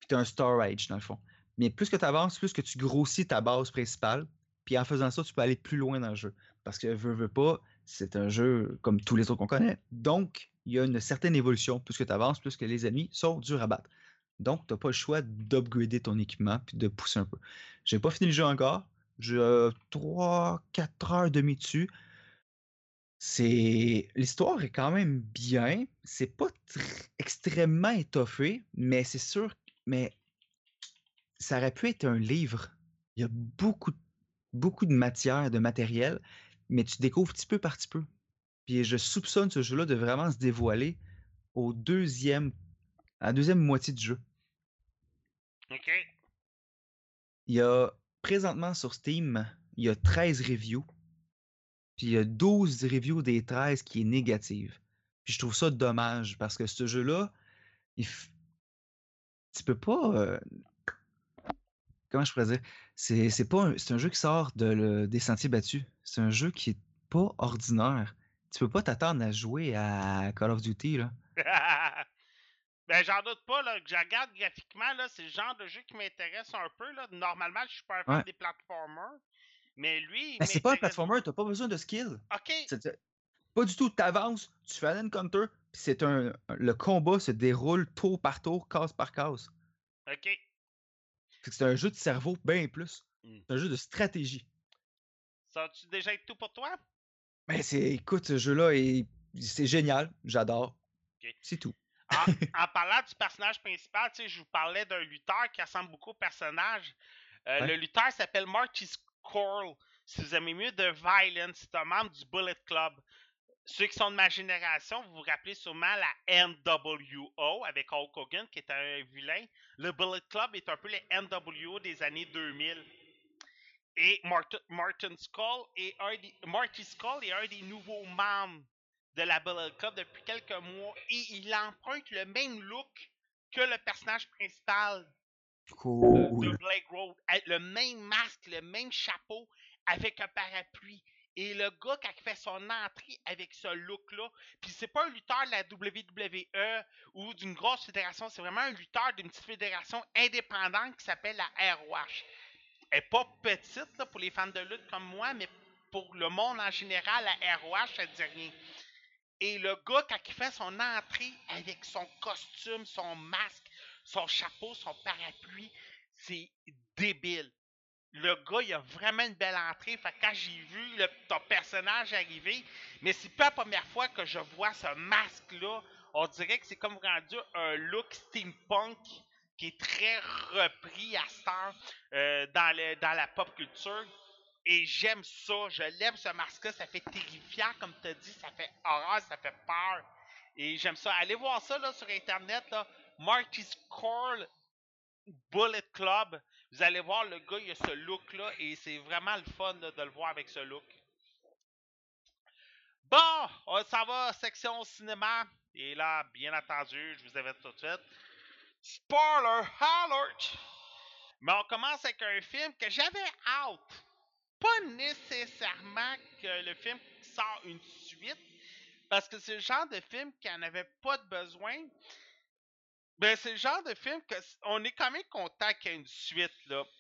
C: Puis tu as un storage, dans le fond. Mais plus que tu avances, plus que tu grossis ta base principale. Puis en faisant ça, tu peux aller plus loin dans le jeu. Parce que veux, veux pas, c'est un jeu comme tous les autres qu'on connaît. Donc, il y a une certaine évolution. Plus que tu avances, plus que les ennemis sont durs à battre. Donc, tu n'as pas le choix d'upgrader ton équipement puis de pousser un peu. J'ai pas fini le jeu encore. J'ai 3-4 heures demi dessus. C'est. L'histoire est quand même bien. C'est pas extrêmement étoffé, mais c'est sûr. Mais ça aurait pu être un livre. Il y a beaucoup, beaucoup de matière, de matériel, mais tu découvres petit peu par petit peu. Puis je soupçonne ce jeu-là de vraiment se dévoiler au deuxième, à la deuxième moitié du jeu.
A: OK.
C: Il y a présentement sur Steam, il y a 13 reviews. Puis il y a 12 reviews des 13 qui est négative. Puis je trouve ça dommage parce que ce jeu-là, il tu peux pas. euh, Comment je pourrais dire? C'est c'est pas un, c'est un jeu qui sort de le- des sentiers battus. C'est un jeu qui est pas ordinaire. Tu peux pas t'attendre à jouer à Call of Duty, là.
A: ben, j'en doute pas, là, que je regarde graphiquement, là, c'est le genre de jeu qui m'intéresse un peu, là. Normalement, je suis pas un fan
C: Ouais.
A: des platformers, mais lui,
C: Ben, c'est pas un platformer, t'as pas besoin de skill.
A: OK,
C: Pas du tout. T'avances, tu fais un encounter, puis c'est un. Le combat se déroule tour par tour, case par case.
A: OK.
C: C'est un jeu de cerveau bien plus.
A: Mm.
C: C'est un jeu de stratégie.
A: Ça a-tu déjà été tout pour toi?
C: Mais c'est. Écoute, ce jeu-là, est- c'est génial. J'adore. C'est tout.
A: En, en parlant du personnage principal, tu sais, je vous parlais d'un lutteur qui ressemble beaucoup au personnage. Euh,
C: Ouais.
A: Le lutteur s'appelle Marty Squirrel. Si vous aimez mieux de Violence, c'est un membre du Bullet Club. Ceux qui sont de ma génération, vous vous rappelez sûrement la NWO avec Hulk Hogan, qui est un vilain. Le Bullet Club est un peu les NWO des années 2000. Et Martin, Martin Skull est un des, Marty Skull est un des nouveaux membres de la Bullet Club depuis quelques mois et il emprunte le même look que le personnage principal de. Blake Road. A- Le même masque, le même chapeau avec un parapluie. Et le gars, quand il fait son entrée avec ce look-là, puis c'est pas un lutteur de la WWE ou d'une grosse fédération, c'est vraiment un lutteur d'une petite fédération indépendante qui s'appelle la ROH. Elle est pas petite là, pour les fans de lutte comme moi, mais pour le monde en général, la ROH, ça dit rien. Et le gars, quand il fait son entrée avec son costume, son masque, son chapeau, son parapluie, c'est débile. Le gars, il a vraiment une belle entrée. Fait quand j'ai vu ton personnage arriver, mais c'est pas la première fois que je vois ce masque-là. On dirait que c'est comme rendu un look steampunk qui est très repris à cette heure euh, dans la pop culture. Et j'aime ça, je l'aime ce masque-là, ça fait terrifiant, comme tu as dit, ça fait horreur, ça fait peur. Et j'aime ça. Allez voir ça là, sur Internet, là. Marty's Call Bullet Club. Vous allez voir, le gars, il a ce look-là, et c'est vraiment le fun de le voir avec ce look. Bon, on s'en va section cinéma. Et là, bien entendu, je vous avais tout de suite. Spoiler alert! Mais on commence avec un film que j'avais hâte. Pas nécessairement que le film sort une suite, parce que c'est le genre de film qui en avait pas de besoin. Ben, c'est le genre de film que on est quand même content qu'il y ait une suite.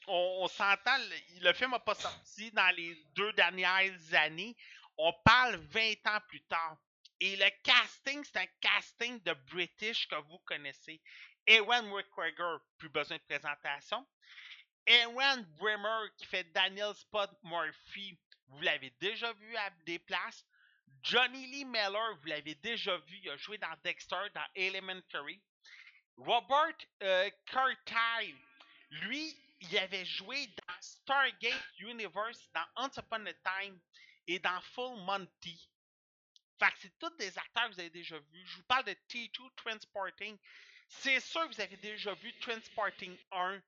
A: On, s'entend, le, le film n'a pas sorti dans les deux dernières années. On parle 20 ans plus tard. Et le casting, c'est un casting de British que vous connaissez. Ewan McGregor, plus besoin de présentation. Aaron Brimmer qui fait Daniel Spot Murphy, vous l'avez déjà vu à des places. Johnny Lee Miller, vous l'avez déjà vu, il a joué dans Dexter, dans Elementary. Robert euh, lui, il avait joué dans Stargate Universe, dans Once Upon a Time et dans Full Monty. Fait c'est tous des acteurs que vous avez déjà vus. Je vous parle de T2 Transporting. C'est sûr que vous avez déjà vu Transporting 1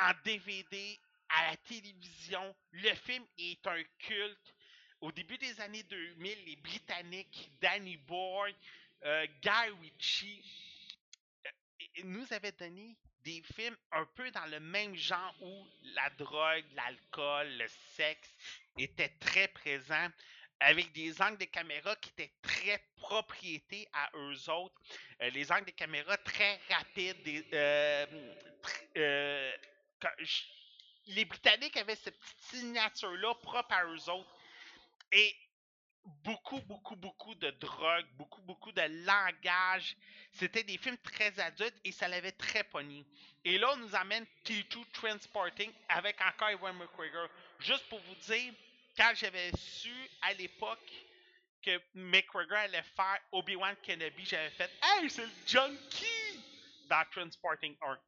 A: en DVD, à la télévision. Le film est un culte. Au début des années 2000, les Britanniques, Danny Boy, euh, Guy Ritchie, euh, nous avait donné des films un peu dans le même genre où la drogue, l'alcool, le sexe étaient très présents, avec des angles de caméra qui étaient très propriétés à eux autres, euh, les angles de caméra très rapides, des, les Britanniques avaient cette petite signature-là propre à eux autres. Et beaucoup, beaucoup, beaucoup de drogue, beaucoup, beaucoup de langage. C'était des films très adultes et ça l'avait très pogné. Et là, on nous amène T2 Transporting avec encore Ewan McGregor. Juste pour vous dire, quand j'avais su à l'époque que McGregor allait faire Obi-Wan Kenobi, j'avais fait Hey, c'est le junkie dans Transporting 1.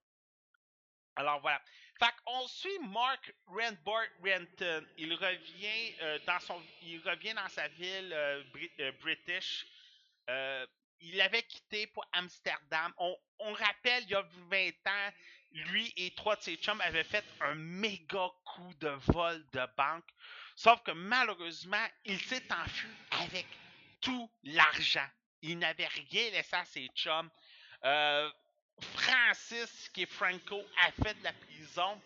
A: Alors voilà. Fait qu'on suit Mark Renton. Il revient euh, dans son il revient dans sa ville euh, euh, british. Euh, il avait quitté pour Amsterdam. On, on rappelle, il y a 20 ans, lui et trois de ses chums avaient fait un méga coup de vol de banque. Sauf que malheureusement, il s'est enfui avec tout l'argent. Il n'avait rien laissé à ses chums. Francis, qui est Franco, a fait de la prison.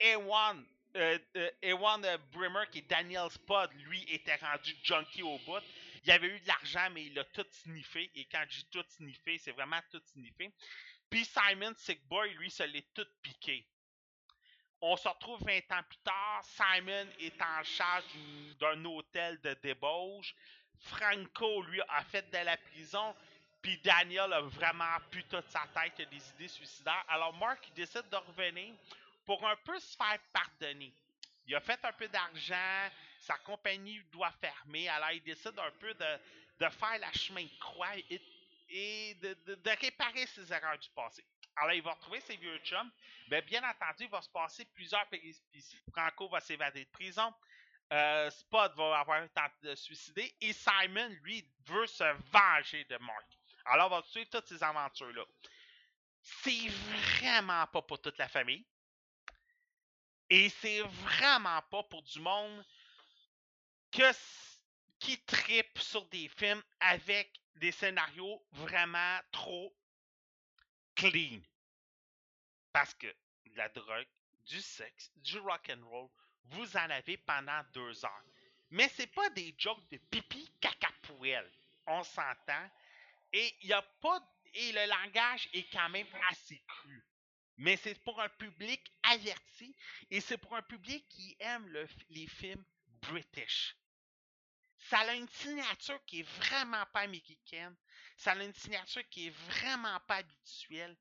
A: Ewan, euh, euh, Ewan euh, Brimmer, qui est Daniel Spud, lui, était rendu junkie au bout. Il avait eu de l'argent, mais il a tout sniffé. Et quand je dis tout sniffé, c'est vraiment tout sniffé. Puis Simon Sickboy, lui, se l'est tout piqué. On se retrouve 20 ans plus tard. Simon est en charge d'un hôtel de débauche. Franco, lui, a fait de la prison. Puis Daniel a vraiment pu toute sa tête, il a des idées suicidaires. Alors Mark, il décide de revenir pour un peu se faire pardonner. Il a fait un peu d'argent, sa compagnie doit fermer, alors il décide un peu de, faire la chemin de croix et, de, de- réparer ses erreurs du passé. Alors il va retrouver ses vieux chums. Ben, bien entendu, il va se passer plusieurs péripéties. Franco va s'évader de prison. Euh, Spud va avoir tenté de suicider. Et Simon, lui, veut se venger de Mark. Alors, on va suivre toutes ces aventures-là? C'est vraiment pas pour toute la famille. Et c'est vraiment pas pour du monde qui tripe sur des films avec des scénarios vraiment trop clean. Parce que la drogue, du sexe, du rock and roll, vous en avez pendant deux heures. Mais c'est pas des jokes de pipi caca poêle. On s'entend. Et il y a pas et le langage est quand même assez cru. Mais c'est pour un public averti et c'est pour un public qui aime le- les films british. Ça a une signature qui est vraiment pas américaine. Ça a une signature qui est vraiment pas habituelle.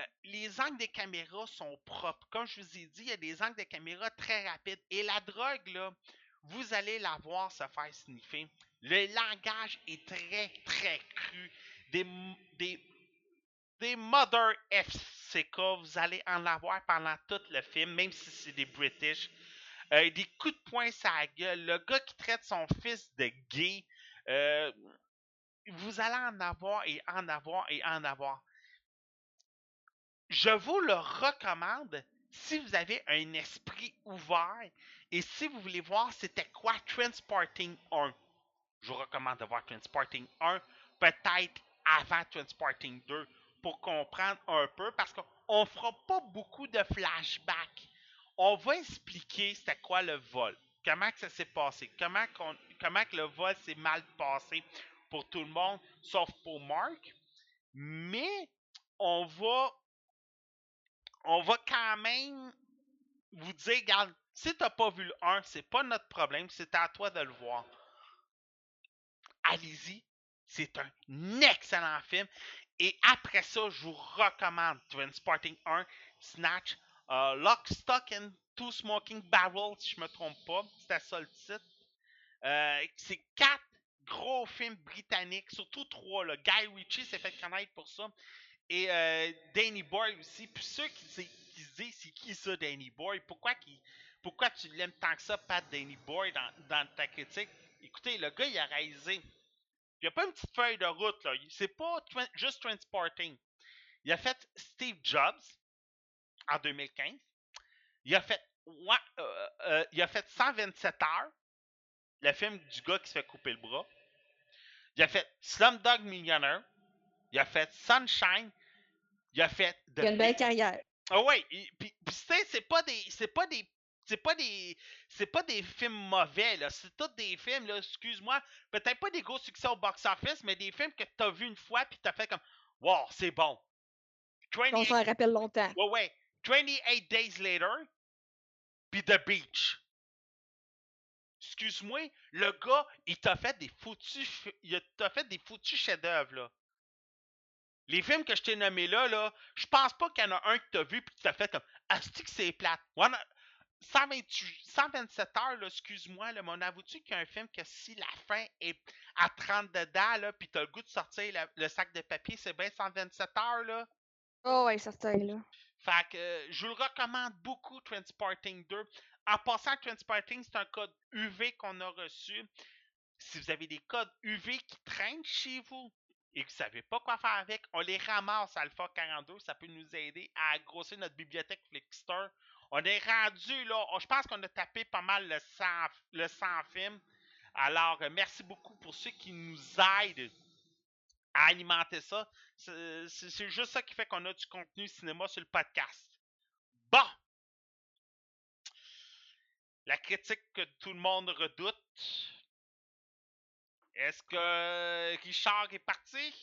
A: Euh, les angles des caméras sont propres. Comme je vous ai dit, il y a des angles de caméra très rapides. Et la drogue, là, vous allez la voir se faire sniffer. Le langage est très, très cru. Des, des, des Mother FCK, vous allez en avoir pendant tout le film, même si c'est des British. Euh, des coups de poing sur la gueule. Le gars qui traite son fils de gay. euh, vous allez en avoir et en avoir et en avoir. Je vous le recommande si vous avez un esprit ouvert et si vous voulez voir c'était quoi Transporting 1. Je vous recommande de voir Transporting 1, peut-être avant Transporting 2 pour comprendre un peu parce qu'on ne fera pas beaucoup de flashbacks. On va expliquer c'était quoi le vol, comment que ça s'est passé, comment, que le vol s'est mal passé pour tout le monde, sauf pour Mark. Mais on va on va quand même vous dire, regarde, si t'as pas vu le 1, c'est pas notre problème, c'est à toi de le voir. Allez-y, c'est un excellent film. Et après ça, je vous recommande Transporting 1, Snatch, euh, Lock, Stock and Two Smoking Barrels, si je me trompe pas. C'était ça le titre. Euh, c'est quatre gros films britanniques, surtout trois. Là. Guy Ritchie s'est fait connaître pour ça. Et euh, Danny Boy aussi. Puis ceux qui, qui se disent c'est qui ça, Danny Boy? Pourquoi, qu'il- pourquoi tu l'aimes tant que ça, Pat Danny Boy, dans, dans ta critique? Écoutez, le gars, il a réalisé. Il n'y a pas une petite feuille de route, là. C'est pas juste transporting. Il a fait Steve Jobs en 2015. Il a fait, ouais, euh, euh, il a fait 127 heures, le film du gars qui se fait couper le bras. Il a fait Slumdog Millionaire. Il a fait Sunshine. Il a fait
B: Il a une belle carrière.
A: Ah ouais, puis puis tu sais, c'est pas des c'est pas des c'est pas des c'est pas des films mauvais là, c'est tous des films là, excuse-moi, peut-être pas des gros succès au box office, mais des films que t'as vu une fois puis t'as fait comme wow, c'est bon.
B: On
A: 28
B: s'en rappelle longtemps.
A: Ouais ouais, 28 days later puis The Beach. Excuse-moi, le gars, il t'a fait des foutus il t'a fait des foutus chefs-d'œuvre là. Les films que je t'ai nommés là, là, je pense pas qu'il y en a un que t'as vu puis que t'as fait comme Asti que c'est plate? Ouais, 128 127 heures, excuse-moi, mais on avoue-tu qu'il y a un film que si la fin est à 30 dedans, là, pis t'as le goût de sortir la- le sac de papier, c'est bien 127 heures, là?
B: Oh, ouais, certain, là.
A: Fait que euh, je vous le recommande beaucoup, Transporting 2. En passant, Transporting, c'est un code UV qu'on a reçu. Si vous avez des codes UV qui traînent chez vous et que vous savez pas quoi faire avec, on les ramasse à Alpha 42. Ça peut nous aider à grossir notre bibliothèque Flickster. On est rendu là, on- je pense qu'on a tapé pas mal le 100, le 100 films. Alors, euh, merci beaucoup pour ceux qui nous aident à alimenter ça. C'est juste ça qui fait qu'on a du contenu cinéma sur le podcast. Bon! La critique que tout le monde redoute. Est-ce que Richard est parti?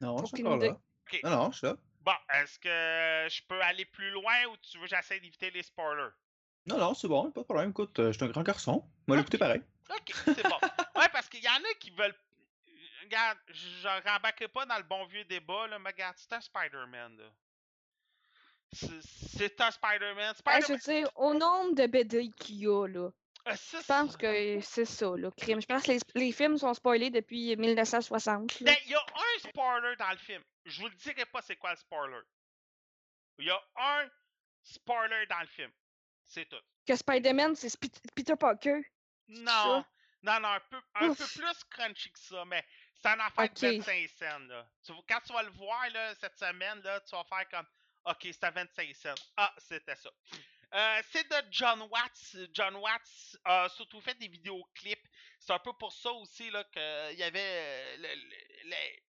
C: Non, je suis encore là. Non, non, je suis là.
A: Bon, est-ce que je peux aller plus loin ou tu veux que j'essaie d'éviter les spoilers?
C: Non, non, c'est bon, pas de problème. Écoute, euh, je suis un grand garçon. Moi, l'écouter pareil.
A: Ok, c'est bon. Ouais, parce qu'il y en a qui veulent. Regarde, je rembarquerai pas dans le bon vieux débat, là, mais regarde, c'est un Spider-Man, là. C'est- un Spider-Man.
B: Hey,
A: Spider-Man.
B: je veux dire, au nombre de BD qu'il y a, là,
A: Ça,
B: je pense que c'est ça, là, crime. Je pense que les, les films sont spoilés depuis 1960. là.
A: Ben, il y a un spoiler dans le film. Je vous le dirai pas c'est quoi le spoiler. Il y a un spoiler dans le film. C'est tout.
B: Que Spider-Man, c'est Peter Parker.
A: Non. Non, non, un peu, un peu
B: Ouf.
A: plus crunchy que ça, mais c'est un affaire
B: Ok.
A: de 25 cents, là. Tu vois, quand tu vas le voir, là, cette semaine, là, tu vas faire comme, OK, à 25 cents. Ah, c'était ça. Euh, c'est de John Watts. John Watts a surtout fait des vidéoclips. C'est un peu pour ça aussi qu'il y avait. euh,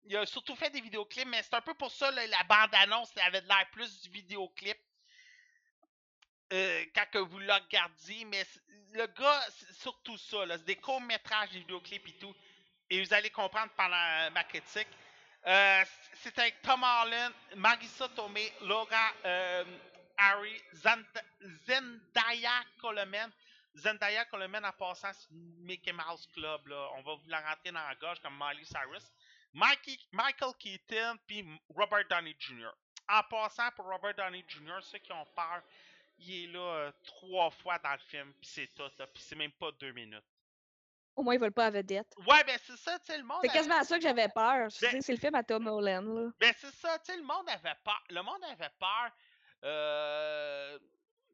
A: il a surtout fait des vidéoclips, mais c'est un peu pour ça la bande-annonce avait de l'air plus du vidéoclip. euh, quand que vous le regardiez, mais le gars, surtout ça, c'est des courts-métrages, des vidéoclips et tout. Et vous allez comprendre pendant euh, ma critique. Euh, c'est avec Tom Holland, Marissa Tomei, Laura euh, Harry, Zend- Zendaya Coleman. Zendaya Coleman en passant sur Mickey Mouse Club, là. On va vous la rentrer dans la gorge comme Miley Cyrus. Mikey- Michael Keaton puis Robert Downey Jr. En passant pour Robert Downey Jr., ceux qui ont peur, il est là euh, trois fois dans le film, puis c'est tout, là, puis c'est même pas deux minutes.
B: Au moins, ils veulent pas à vedette.
A: Ouais, ben c'est ça, tu sais, le monde.
B: C'est
A: avait-
B: quasiment à ça que j'avais peur.
A: Ben-
B: c'est le film à Tom Holland, là.
A: Ben c'est ça, tu sais, le monde avait peur. Le monde avait peur. Euh,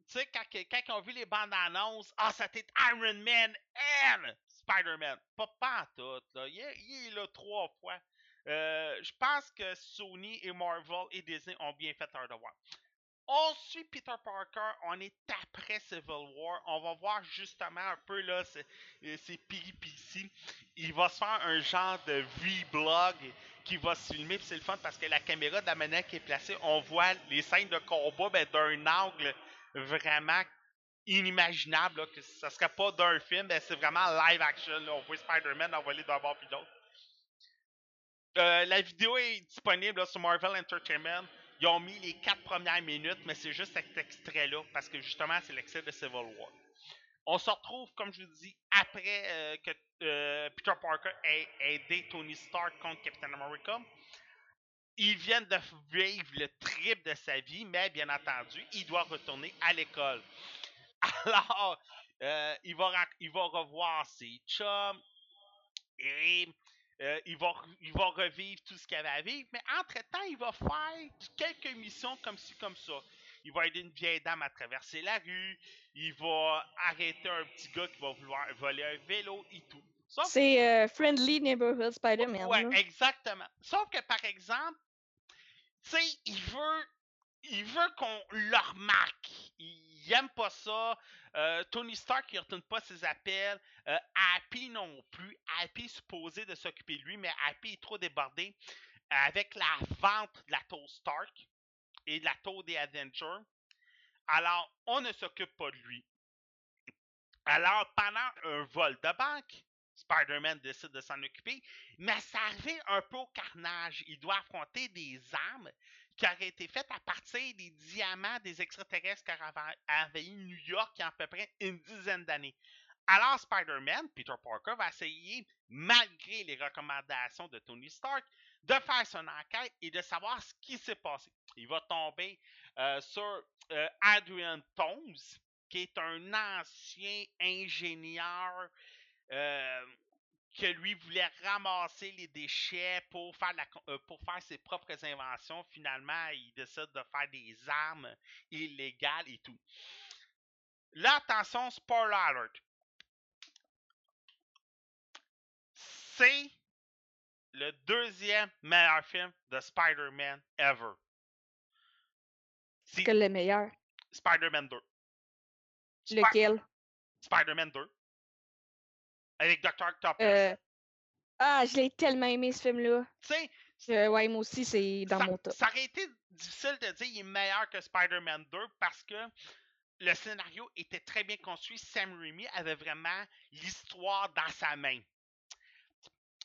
A: tu sais, quand, quand ils ont vu les bandes annonces, ah, c'était Iron Man and Spider-Man. Pas, pas en tout, là. Il est, il est là trois fois. Euh, je pense que Sony et Marvel et Disney ont bien fait leur devoir. On suit Peter Parker, on est après Civil War. On va voir justement un peu là ses péripéties. Il va se faire un genre de V-blog qui va se filmer. C'est le fun parce que la caméra manière qui est placée, on voit les scènes de combat ben, d'un angle vraiment inimaginable. là, que ça serait pas d'un film, ben, c'est vraiment live action. On voit Spider-Man envoler d'un bord puis de l'autre. Euh, la vidéo est disponible sur Marvel Entertainment. Ils ont mis les quatre premières minutes, mais c'est juste cet extrait-là, parce que justement, c'est l'extrait de Civil War. On se retrouve, comme je vous dis, après euh, que euh, Peter Parker ait aidé Tony Stark contre Captain America. Ils viennent de vivre le trip de sa vie, mais bien entendu, il doit retourner à l'école. Alors, euh, il, va, revoir ses chums et il, va, re- il va revivre tout ce qu'il avait à vivre, mais entre-temps, il va faire quelques missions comme ci, comme ça. Il va aider une vieille dame à traverser la rue, il va arrêter un petit gars qui va vouloir voler un vélo et tout.
B: C'est euh, Friendly Neighborhood Spider-Man.
A: Ouais,
B: là.
A: exactement. Sauf que, par exemple, tu sais, il veut, il veut qu'on le remarque. Il aime pas ça. Euh, Tony Stark, il retourne pas ses appels. Euh, Happy non plus. Happy est supposé de s'occuper de lui, mais Happy est trop débordé. avec la vente de la tour Stark et de la tour des Avengers, alors on ne s'occupe pas de lui. Alors, pendant un vol de banque, Spider-Man décide de s'en occuper, mais ça arrive un peu au carnage. Il doit affronter des armes qui auraient été faites à partir des diamants des extraterrestres qui avaient envahi New York il y a à peu près une dizaine d'années. Alors Spider-Man, Peter Parker, va essayer, malgré les recommandations de Tony Stark, de faire son enquête et de savoir ce qui s'est passé. Il va tomber euh, sur euh, Adrian Tomes, qui est un ancien ingénieur euh, que lui voulait ramasser les déchets pour faire, euh, pour faire ses propres inventions. Finalement, il décide de faire des armes illégales et tout. Là, attention, spoiler alert. C'est le deuxième meilleur film de Spider-Man ever.
B: C'est que le meilleur?
A: Spider-Man 2. Spi-
B: Lequel?
A: Spider-Man 2. Avec Dr. Octopus.
B: Euh, Ah, je l'ai tellement aimé ce film-là.
A: Tu sais,
B: Ouais, moi aussi, c'est dans
A: ça,
B: mon top.
A: ça aurait été difficile de dire qu'il est meilleur que Spider-Man 2 parce que le scénario était très bien construit. Sam Raimi avait vraiment l'histoire dans sa main.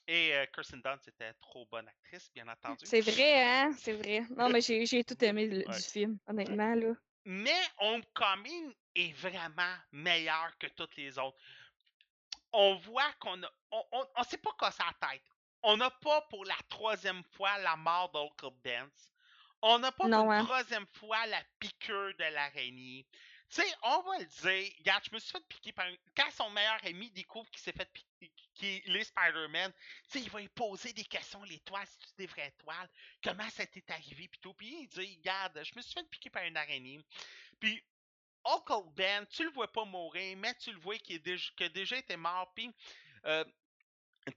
A: Et euh, Kirsten Dunst était trop bonne actrice, bien entendu.
B: C'est vrai, hein? C'est vrai. Non, mais j'ai tout aimé le-
A: Ouais.
B: du film, honnêtement, là.
A: Mais Homecoming est vraiment meilleur que toutes les autres. On voit qu'on a. On, on, on s'est pas cassé la tête. On n'a pas pour la troisième fois la mort d'Uncle Dance. On n'a pas
B: Non,
A: pour
B: hein.
A: la troisième fois la piqûre de l'araignée. Tu sais, on va le dire. Regarde, je me suis fait piquer par. Quand son meilleur ami découvre qu'il s'est fait piquer, qu'il est Spider-Man, tu sais, il va lui poser des questions. L'étoile, c'est-tu des vraies étoiles? Comment ça t'est arrivé? Puis tout. Puis il dit, regarde, je me suis fait piquer par une araignée. Puis Uncle Ben, tu le vois pas mourir, mais tu le vois qu'il a déjà été mort. Puis euh,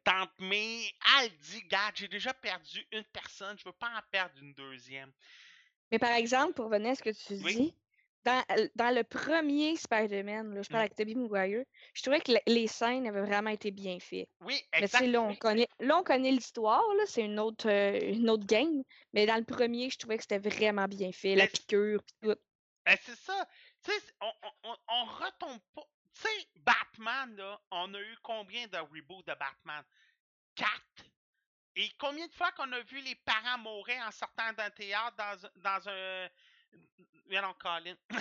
A: Tante May, elle dit, regarde, j'ai déjà perdu une personne, je veux pas en perdre une deuxième.
B: Mais par exemple, pour revenir à ce que tu
A: Oui.
B: dis, dans, l- dans le premier Spider-Man, je parle
A: Mm.
B: avec Tobey Maguire, je trouvais que le- les scènes avaient vraiment été bien faites.
A: Oui,
B: Mais tu sais, là, on
A: exactement.
B: connaît, là, on connaît l'histoire, c'est une autre, euh, une autre game. Mais dans le premier, je trouvais que c'était vraiment bien fait, la
A: Mais-
B: piqûre, pis tout.
A: Ben, c'est ça. Tu sais, on, on, on, on retombe pas. Tu sais, Batman, là, on a eu combien de reboots de Batman? Quatre? Et combien de fois qu'on a vu les parents mourir en sortant d'un théâtre dans, dans un. Viens donc, Colin. tu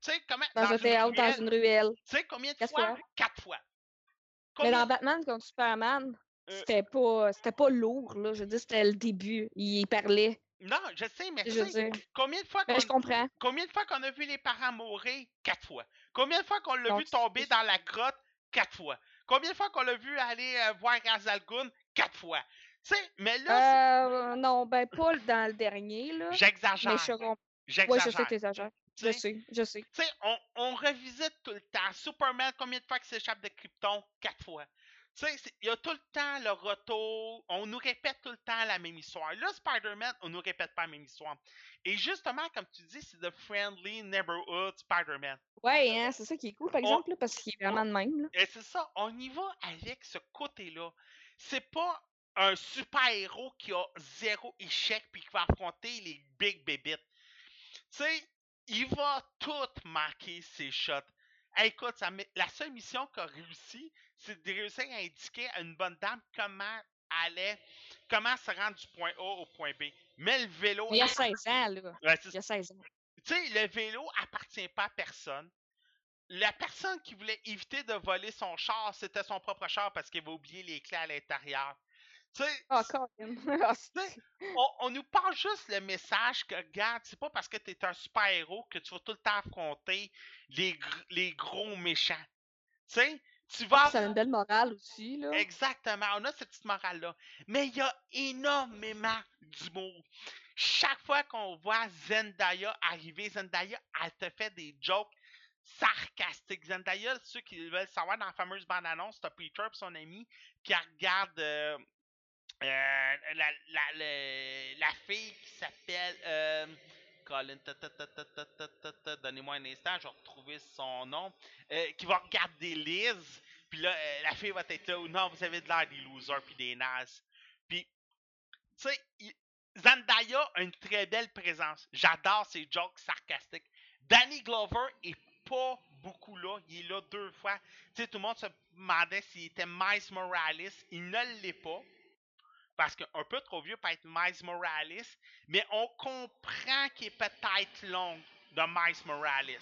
A: sais, comment.
B: Dans, un théâtre, dans
A: ruelle,
B: une ruelle.
A: Tu sais, combien de
B: Quatre
A: fois?
B: fois.
A: Quatre fois.
B: Mais dans Batman contre Superman,
A: Euh,
B: c'était pas pas lourd, là. Je veux dire, c'était le début. Il parlait.
A: Non, je sais, mais
B: Je
A: sais, combien de fois qu'on
B: je comprends.
A: combien de fois qu'on a vu les parents mourir? Quatre fois. Combien de fois qu'on l'a vu tomber dans la grotte? Quatre fois. Combien de fois qu'on l'a vu aller euh, voir Razal Ghul? Quatre fois. Tu sais, mais là,
B: Euh, non, ben pas dans le dernier, là.
A: j'exagère.
B: Mais je comprends. Ouais, je
A: J'exagère.
B: sais que t'exagères. Je
A: sais?
B: je sais.
A: Tu sais, on, on revisite tout le temps. Superman, combien de fois qu'il s'échappe de Krypton? Quatre fois. Tu sais, il y a tout le temps le retour. On nous répète tout le temps la même histoire. Là, Spider-Man, on nous répète pas la même histoire. Et justement, comme tu dis, c'est The Friendly Neighborhood Spider-Man.
B: Ouais, hein, c'est ça qui est cool, par
A: On-
B: exemple, là, parce qu'il est vraiment de même, là.
A: Et c'est ça, on y va avec ce côté-là. C'est pas un super-héros qui a zéro échec puis qui va affronter les big bébites. Tu sais, il va tout manquer ses shots. Écoute, ça la seule mission qu'il a réussi, c'est de réussir à indiquer à une bonne dame comment allait, comment se rendre du point A au point B. Mais le vélo,
B: il y a 16 ans, là.
A: Ouais,
B: Il y a 16 ans.
A: tu sais, le vélo appartient pas à personne. La personne qui voulait éviter de voler son char, c'était son propre char parce qu'il va oublier les clés à l'intérieur. Tu sais,
B: Oh. Ah,
A: on, on nous parle juste le message que, regarde, c'est pas parce que tu es un super-héros que tu vas tout le temps affronter les, gr- les gros méchants. Tu sais, tu vas...
B: ça a une belle morale aussi, là.
A: Exactement, on a cette petite morale-là. Mais il y a énormément d'humour. Chaque fois qu'on voit Zendaya arriver, Zendaya, elle te fait des jokes sarcastiques. Zendaya, ceux qui veulent savoir, dans la fameuse bande-annonce, t'as Peter et son ami qui regarde euh, euh, la, la, la, fille qui s'appelle... Euh, Colin, donnez-moi un instant, je vais retrouver son nom, euh, qui va regarder Liz, puis là, la fille va être là, non, vous avez de l'air des losers puis des nazes. Puis, tu sais. Zandaya a une très belle présence. J'adore ses jokes sarcastiques. Danny Glover est pas beaucoup là, il est là deux fois. Tu sais, tout le monde se demandait s'il était Miles Morales, il ne l'est pas. Parce qu'un peu trop vieux pour être Miles Morales. Mais on comprend qu'il est peut-être long de Miles Morales.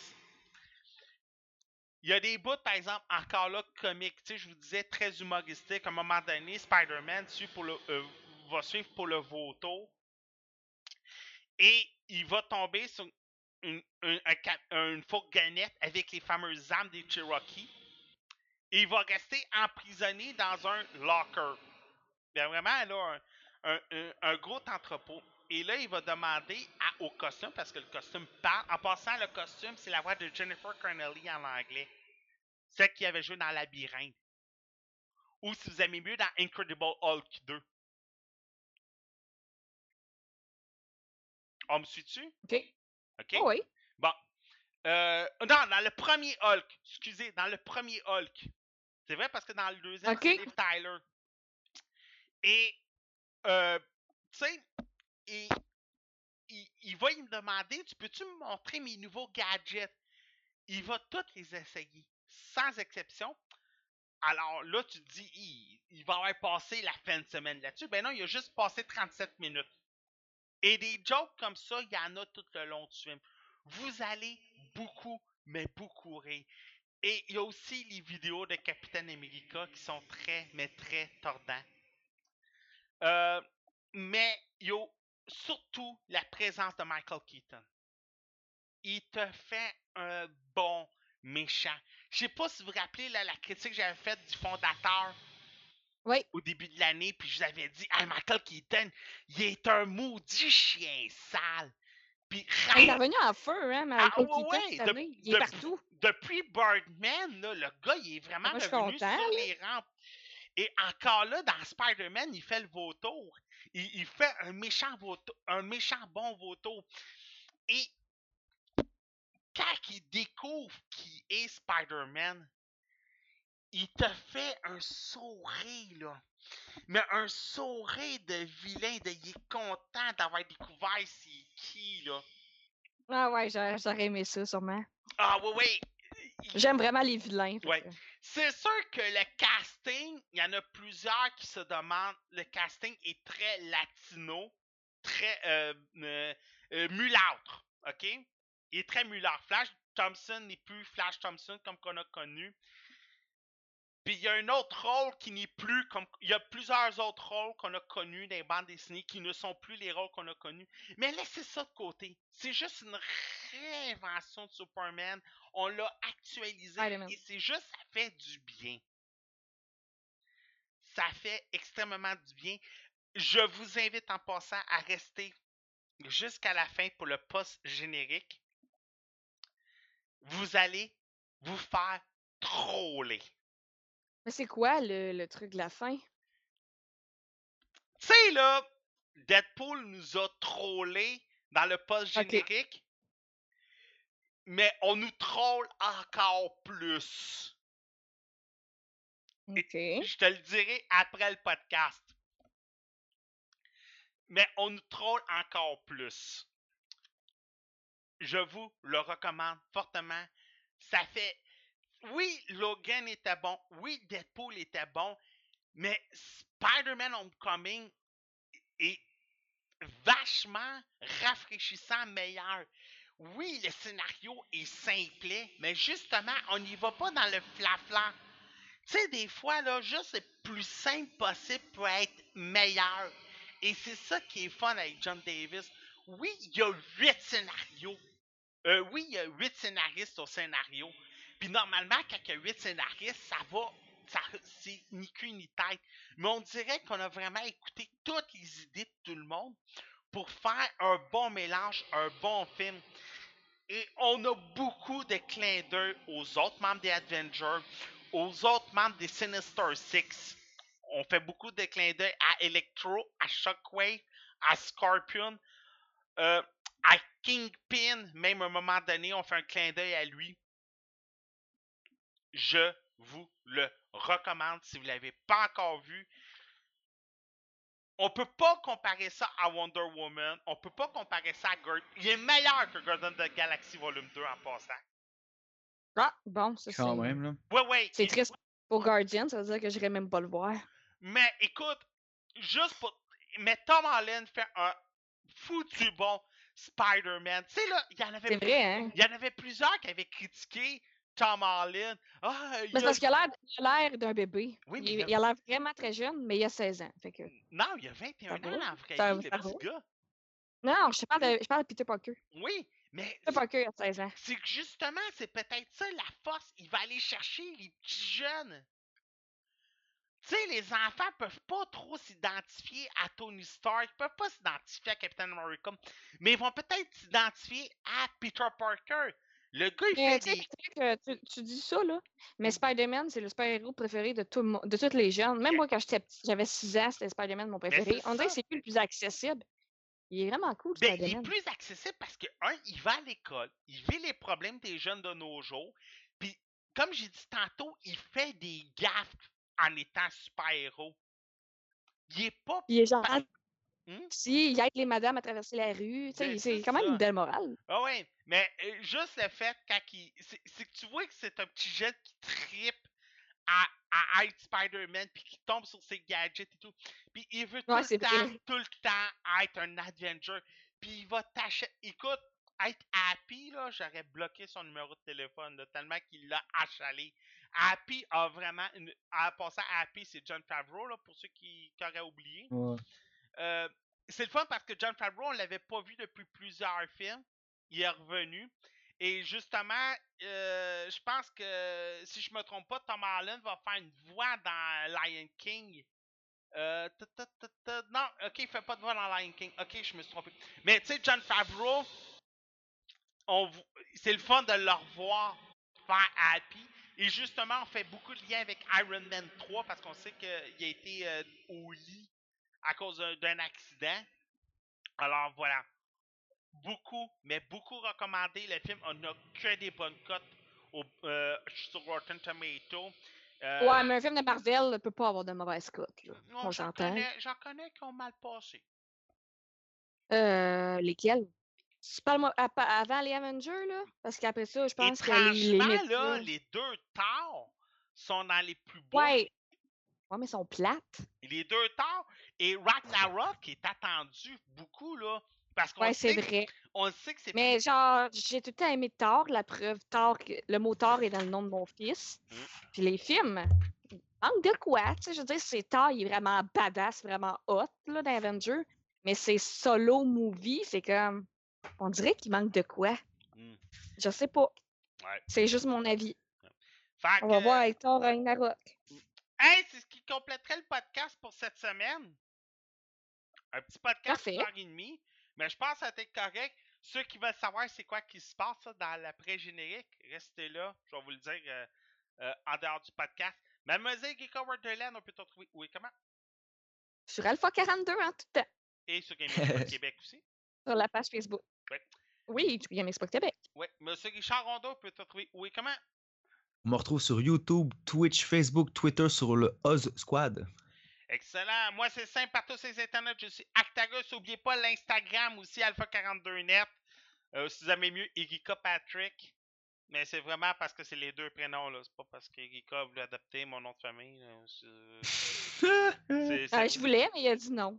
A: Il y a des bouts, par exemple, encore là, comiques. Tu sais, je vous disais, très humoristique. À un moment donné, Spider-Man euh, va suivre pour le vautour. Et il va tomber sur une, une, un, une fourgonnette avec les fameuses armes des Cherokees. Et il va rester emprisonné dans un locker. Bien, vraiment, là, un, un, un gros entrepôt. Et là, il va demander à, au costume, parce que le costume parle. En passant, le costume, c'est la voix de Jennifer Connelly en anglais. Celle qui avait joué dans Labyrinthe. Ou si vous aimez mieux, dans Incredible Hulk 2. On me suit-tu?
B: OK.
A: OK?
B: Oh oui.
A: Bon. Euh, non, dans le premier Hulk. Excusez, dans le premier Hulk. C'est vrai parce que dans le deuxième,
B: OK.
A: c'est Tyler. Et, euh, tu sais, il, il, va me demander, tu peux-tu me montrer mes nouveaux gadgets? Il va tous les essayer, sans exception. Alors là, tu te dis, il, il va avoir passé la fin de semaine là-dessus. Ben non, il a juste passé 37 minutes. Et des jokes comme ça, il y en a tout le long du film. Vous allez beaucoup, mais beaucoup rire. Et il y a aussi les vidéos de Capitaine America qui sont très, mais très tordants. Euh, mais il y a surtout la présence de Michael Keaton. Il te fait un bon méchant. Je sais pas si vous vous rappelez là, la critique que j'avais faite du fondateur
B: Oui.
A: au début de l'année, puis je vous avais dit, hey, Michael Keaton, il est un maudit chien sale. Puis
B: Ah, Il est revenu en feu, hein, Michael
A: ouais,
B: Keaton,
A: ouais,
B: cette
A: de-
B: année. Il
A: de-
B: est partout.
A: depuis Birdman, là, le gars, il est vraiment
B: Moi, je suis
A: revenu sur les rampes. Et encore là, dans Spider-Man, il fait le vautour. Il, il fait un méchant vautour, un méchant bon vautour. Et quand il découvre qui est Spider-Man, il te fait un sourire, là. Mais un sourire de vilain, de il est content d'avoir découvert c'est qui, là.
B: Ah ouais, j'aurais aimé ça, sûrement.
A: Ah oui, oui. Il-
B: J'aime vraiment les vilains.
A: Ouais.
B: que-
A: C'est sûr que le casting, il y en a plusieurs qui se demandent. Le casting est très latino, très euh, euh, mulâtre, ok? Il est très mulâtre. Flash Thompson n'est plus Flash Thompson comme qu'on a connu. Puis il y a un autre rôle qui n'est plus comme. Il y a plusieurs autres rôles qu'on a connus dans les bandes dessinées qui ne sont plus les rôles qu'on a connus. Mais laissez ça de côté. C'est juste une réinvention de Superman. On l'a actualisé et c'est juste, ça fait du bien. Ça fait extrêmement du bien. Je vous invite en passant à rester jusqu'à la fin pour le post générique. Vous allez vous faire troller.
B: Mais c'est quoi le, le truc de la fin?
A: Tu sais, là, Deadpool nous a trollé dans le post
B: Ok.
A: générique, mais on nous troll encore plus.
B: OK.
A: Je te le dirai après le podcast. Mais on nous troll encore plus. Je vous le recommande fortement. Ça fait. Oui, Logan était bon. Oui, Deadpool était bon. Mais Spider-Man Homecoming est vachement rafraîchissant, meilleur. Oui, le scénario est simplet, mais justement, on n'y va pas dans le flafla. Tu sais, des fois, là, juste le plus simple possible peut être meilleur. Et c'est ça qui est fun avec John Davis. Oui, il y a huit scénarios. Euh, oui, il y a huit scénaristes au scénario. Puis normalement, quand il y a huit scénaristes, ça va. Ça, c'est ni queue ni tête. Mais on dirait qu'on a vraiment écouté toutes les idées de tout le monde pour faire un bon mélange, un bon film. Et on a beaucoup de clins d'œil aux autres membres des Avengers, aux autres membres des Sinister Six. On fait beaucoup de clins d'œil à Electro, à Shockwave, à Scorpion, euh, à Kingpin. Même à un moment donné, on fait un clin d'œil à lui. Je vous le recommande si vous ne l'avez pas encore vu. on peut pas comparer ça à Wonder Woman. On peut pas comparer ça à Gord. Il est meilleur que Garden of the Galaxy Volume 2 en passant.
B: Ah, bon, ça c'est.
C: Quand même, là.
A: Ouais, ouais.
B: C'est triste pour Guardian, ça veut dire que j'irai même pas le voir.
A: Mais écoute, juste pour. Mais Tom Holland fait un foutu bon Spider-Man. Tu sais, là, il y en avait
B: C'est vrai, hein?
A: Il y en avait plusieurs qui avaient critiqué Tom Holland. Ah, il
B: Mais
A: a-
B: c'est parce qu'il a l'air- d'un bébé.
A: Oui, mais
B: il,
A: il a-
B: l'air vraiment très jeune, mais il a 16 ans. Fait que...
A: Non, il a 21
B: Ça
A: ans en vrai petit
B: va?
A: gars.
B: Non, je parle de, je parle de Peter Parker.
A: Oui, mais
B: Peter
A: c'est-
B: Parker a 16 ans.
A: c'est que justement, c'est peut-être ça la force. Il va aller chercher les petits jeunes. Tu sais, les enfants peuvent pas trop s'identifier à Tony Stark, ils peuvent pas s'identifier à Captain America, mais ils vont peut-être s'identifier à Peter Parker. Le gars, il fait des...
B: tu, tu dis ça, là, mais Spider-Man, c'est le super-héros préféré de, tout le monde, de tous les jeunes. Même moi, quand j'étais petit, j'avais 6 ans, c'était Spider-Man mon préféré. On dirait que c'est plus le plus accessible. Il est vraiment cool,
A: Ben, il est plus accessible parce que, un, il va à l'école, il vit les problèmes des jeunes de nos jours, puis, comme j'ai dit tantôt, il fait des gaffes en étant super-héros. Il est pas...
B: Il est
A: pa- Hmm?
B: si, il aide les madames à traverser la rue.
A: Ben,
B: C'est quand même
A: ça.
B: une belle morale.
A: Ah ouais, mais juste le fait quand il... C'est que tu vois que c'est un petit jeune qui trippe à, à être Spider-Man, puis qui tombe sur ses gadgets et tout. Puis il veut tout le temps, tout le temps être un Avenger. Puis il va t'acheter... Écoute, être Happy, là, j'aurais bloqué son numéro de téléphone, là, tellement qu'il l'a achalé. Happy a vraiment... Une... À passer à Happy, c'est John Favreau, là, pour ceux qui, qui auraient oublié.
D: Ouais.
A: Euh, c'est le fun parce que John Favreau, on l'avait pas vu depuis plusieurs films. Il est revenu. Et justement, euh, je pense que si je me trompe pas, Tom Holland va faire une voix dans Lion King. Euh, non, ok, il fait pas de voix dans Lion King. Ok, je me suis trompé. Mais tu sais, John Favreau, c'est le fun de le revoir faire Happy. Et justement, on fait beaucoup de liens avec Iron Man 3 parce qu'on sait qu'il a été au lit à cause d'un- accident. Alors voilà. Beaucoup, mais beaucoup recommandé. Le film, on n'a que des bonnes cotes au- euh, sur Rotten Tomato. Euh,
B: Ouais, mais un film de Marvel ne peut pas avoir de mauvaise cote. On
A: j'en
B: s'entend.
A: connais, j'en connais qui ont mal passé.
B: Euh, lesquels? Tu parles avant les Avengers, là? Parce qu'après ça, je pense que les, les médias-
A: là, les deux Thor sont dans les plus bons.
B: Ouais. Ouais, mais ils sont plates.
A: Les deux Thor et Ragnarok qui est attendu beaucoup, là. Parce qu'on
B: Ouais,
A: sait,
B: c'est
A: que-
B: vrai.
A: on sait que c'est
B: Mais genre, j'ai tout le temps aimé Thor, la preuve, Thor, le mot Thor est dans le nom de mon fils.
A: Mm.
B: Puis les films, il manque de quoi, tu sais, je veux dire, c'est Thor, il est vraiment badass, vraiment hot, là, dans Avengers. Mais c'est solo movie, c'est comme, on dirait qu'il manque de quoi.
A: Mm.
B: Je sais pas.
A: Ouais.
B: C'est juste mon avis.
A: Fait
B: On va voir avec Thor Ragnarok.
A: Hey, c'est ce qui compléterait le podcast pour cette semaine. Un petit podcast d'une heure et demie. Mais je pense que ça va être correct. Ceux qui veulent savoir c'est quoi qui se passe là, dans l'après-générique, restez là. Je vais vous le dire euh, euh, en dehors du podcast. Mademoiselle Geeko Wonderland, on peut te retrouver où et comment?
B: Sur Alpha 42 en tout temps,
A: Et sur Gaming Québec aussi.
B: sur la page Facebook.
A: Ouais.
B: Oui, Gaming Québec.
A: Ouais. Monsieur Richard Rondeau, peut te retrouver où et comment?
C: On me retrouve sur YouTube, Twitch, Facebook, Twitter sur le Oz Squad.
A: Excellent. Moi, c'est simple par tous ces internets. Je suis Actagus. N'oubliez pas l'Instagram aussi, Alpha42net. Euh, si vous aimez mieux, Erika Patrick. Mais c'est vraiment parce que c'est les deux prénoms. là. C'est pas parce qu'Erika voulait adopter mon nom de famille. là. C'est- c'est-
B: Ah, je voulais, mais il a dit non.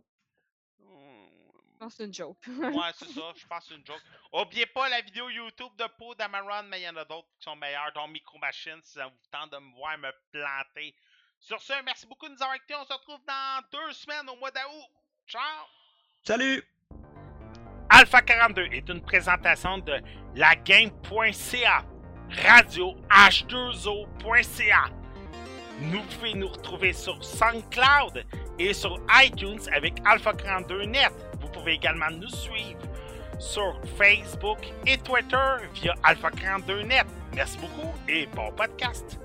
A: Hmm.
B: Non, c'est une joke.
A: Ouais, c'est ça. Je pense que c'est une joke. Oubliez pas la vidéo YouTube de Poe d'Amaron, mais il y en a d'autres qui sont meilleurs, dont Micro Machine, si ça vous tente de me voir me planter. Sur ce, merci beaucoup de nous avoir écoutés. On se retrouve dans deux semaines au mois d'août. Ciao!
C: Salut!
A: Alpha 42 est une présentation de lagame.ca, radio h2o.ca. Nous pouvez nous retrouver sur SoundCloud et sur iTunes avec Alpha 42 Net. Pouvez également nous suivre sur Facebook et Twitter via Alpha 42 Net. Merci beaucoup et bon podcast.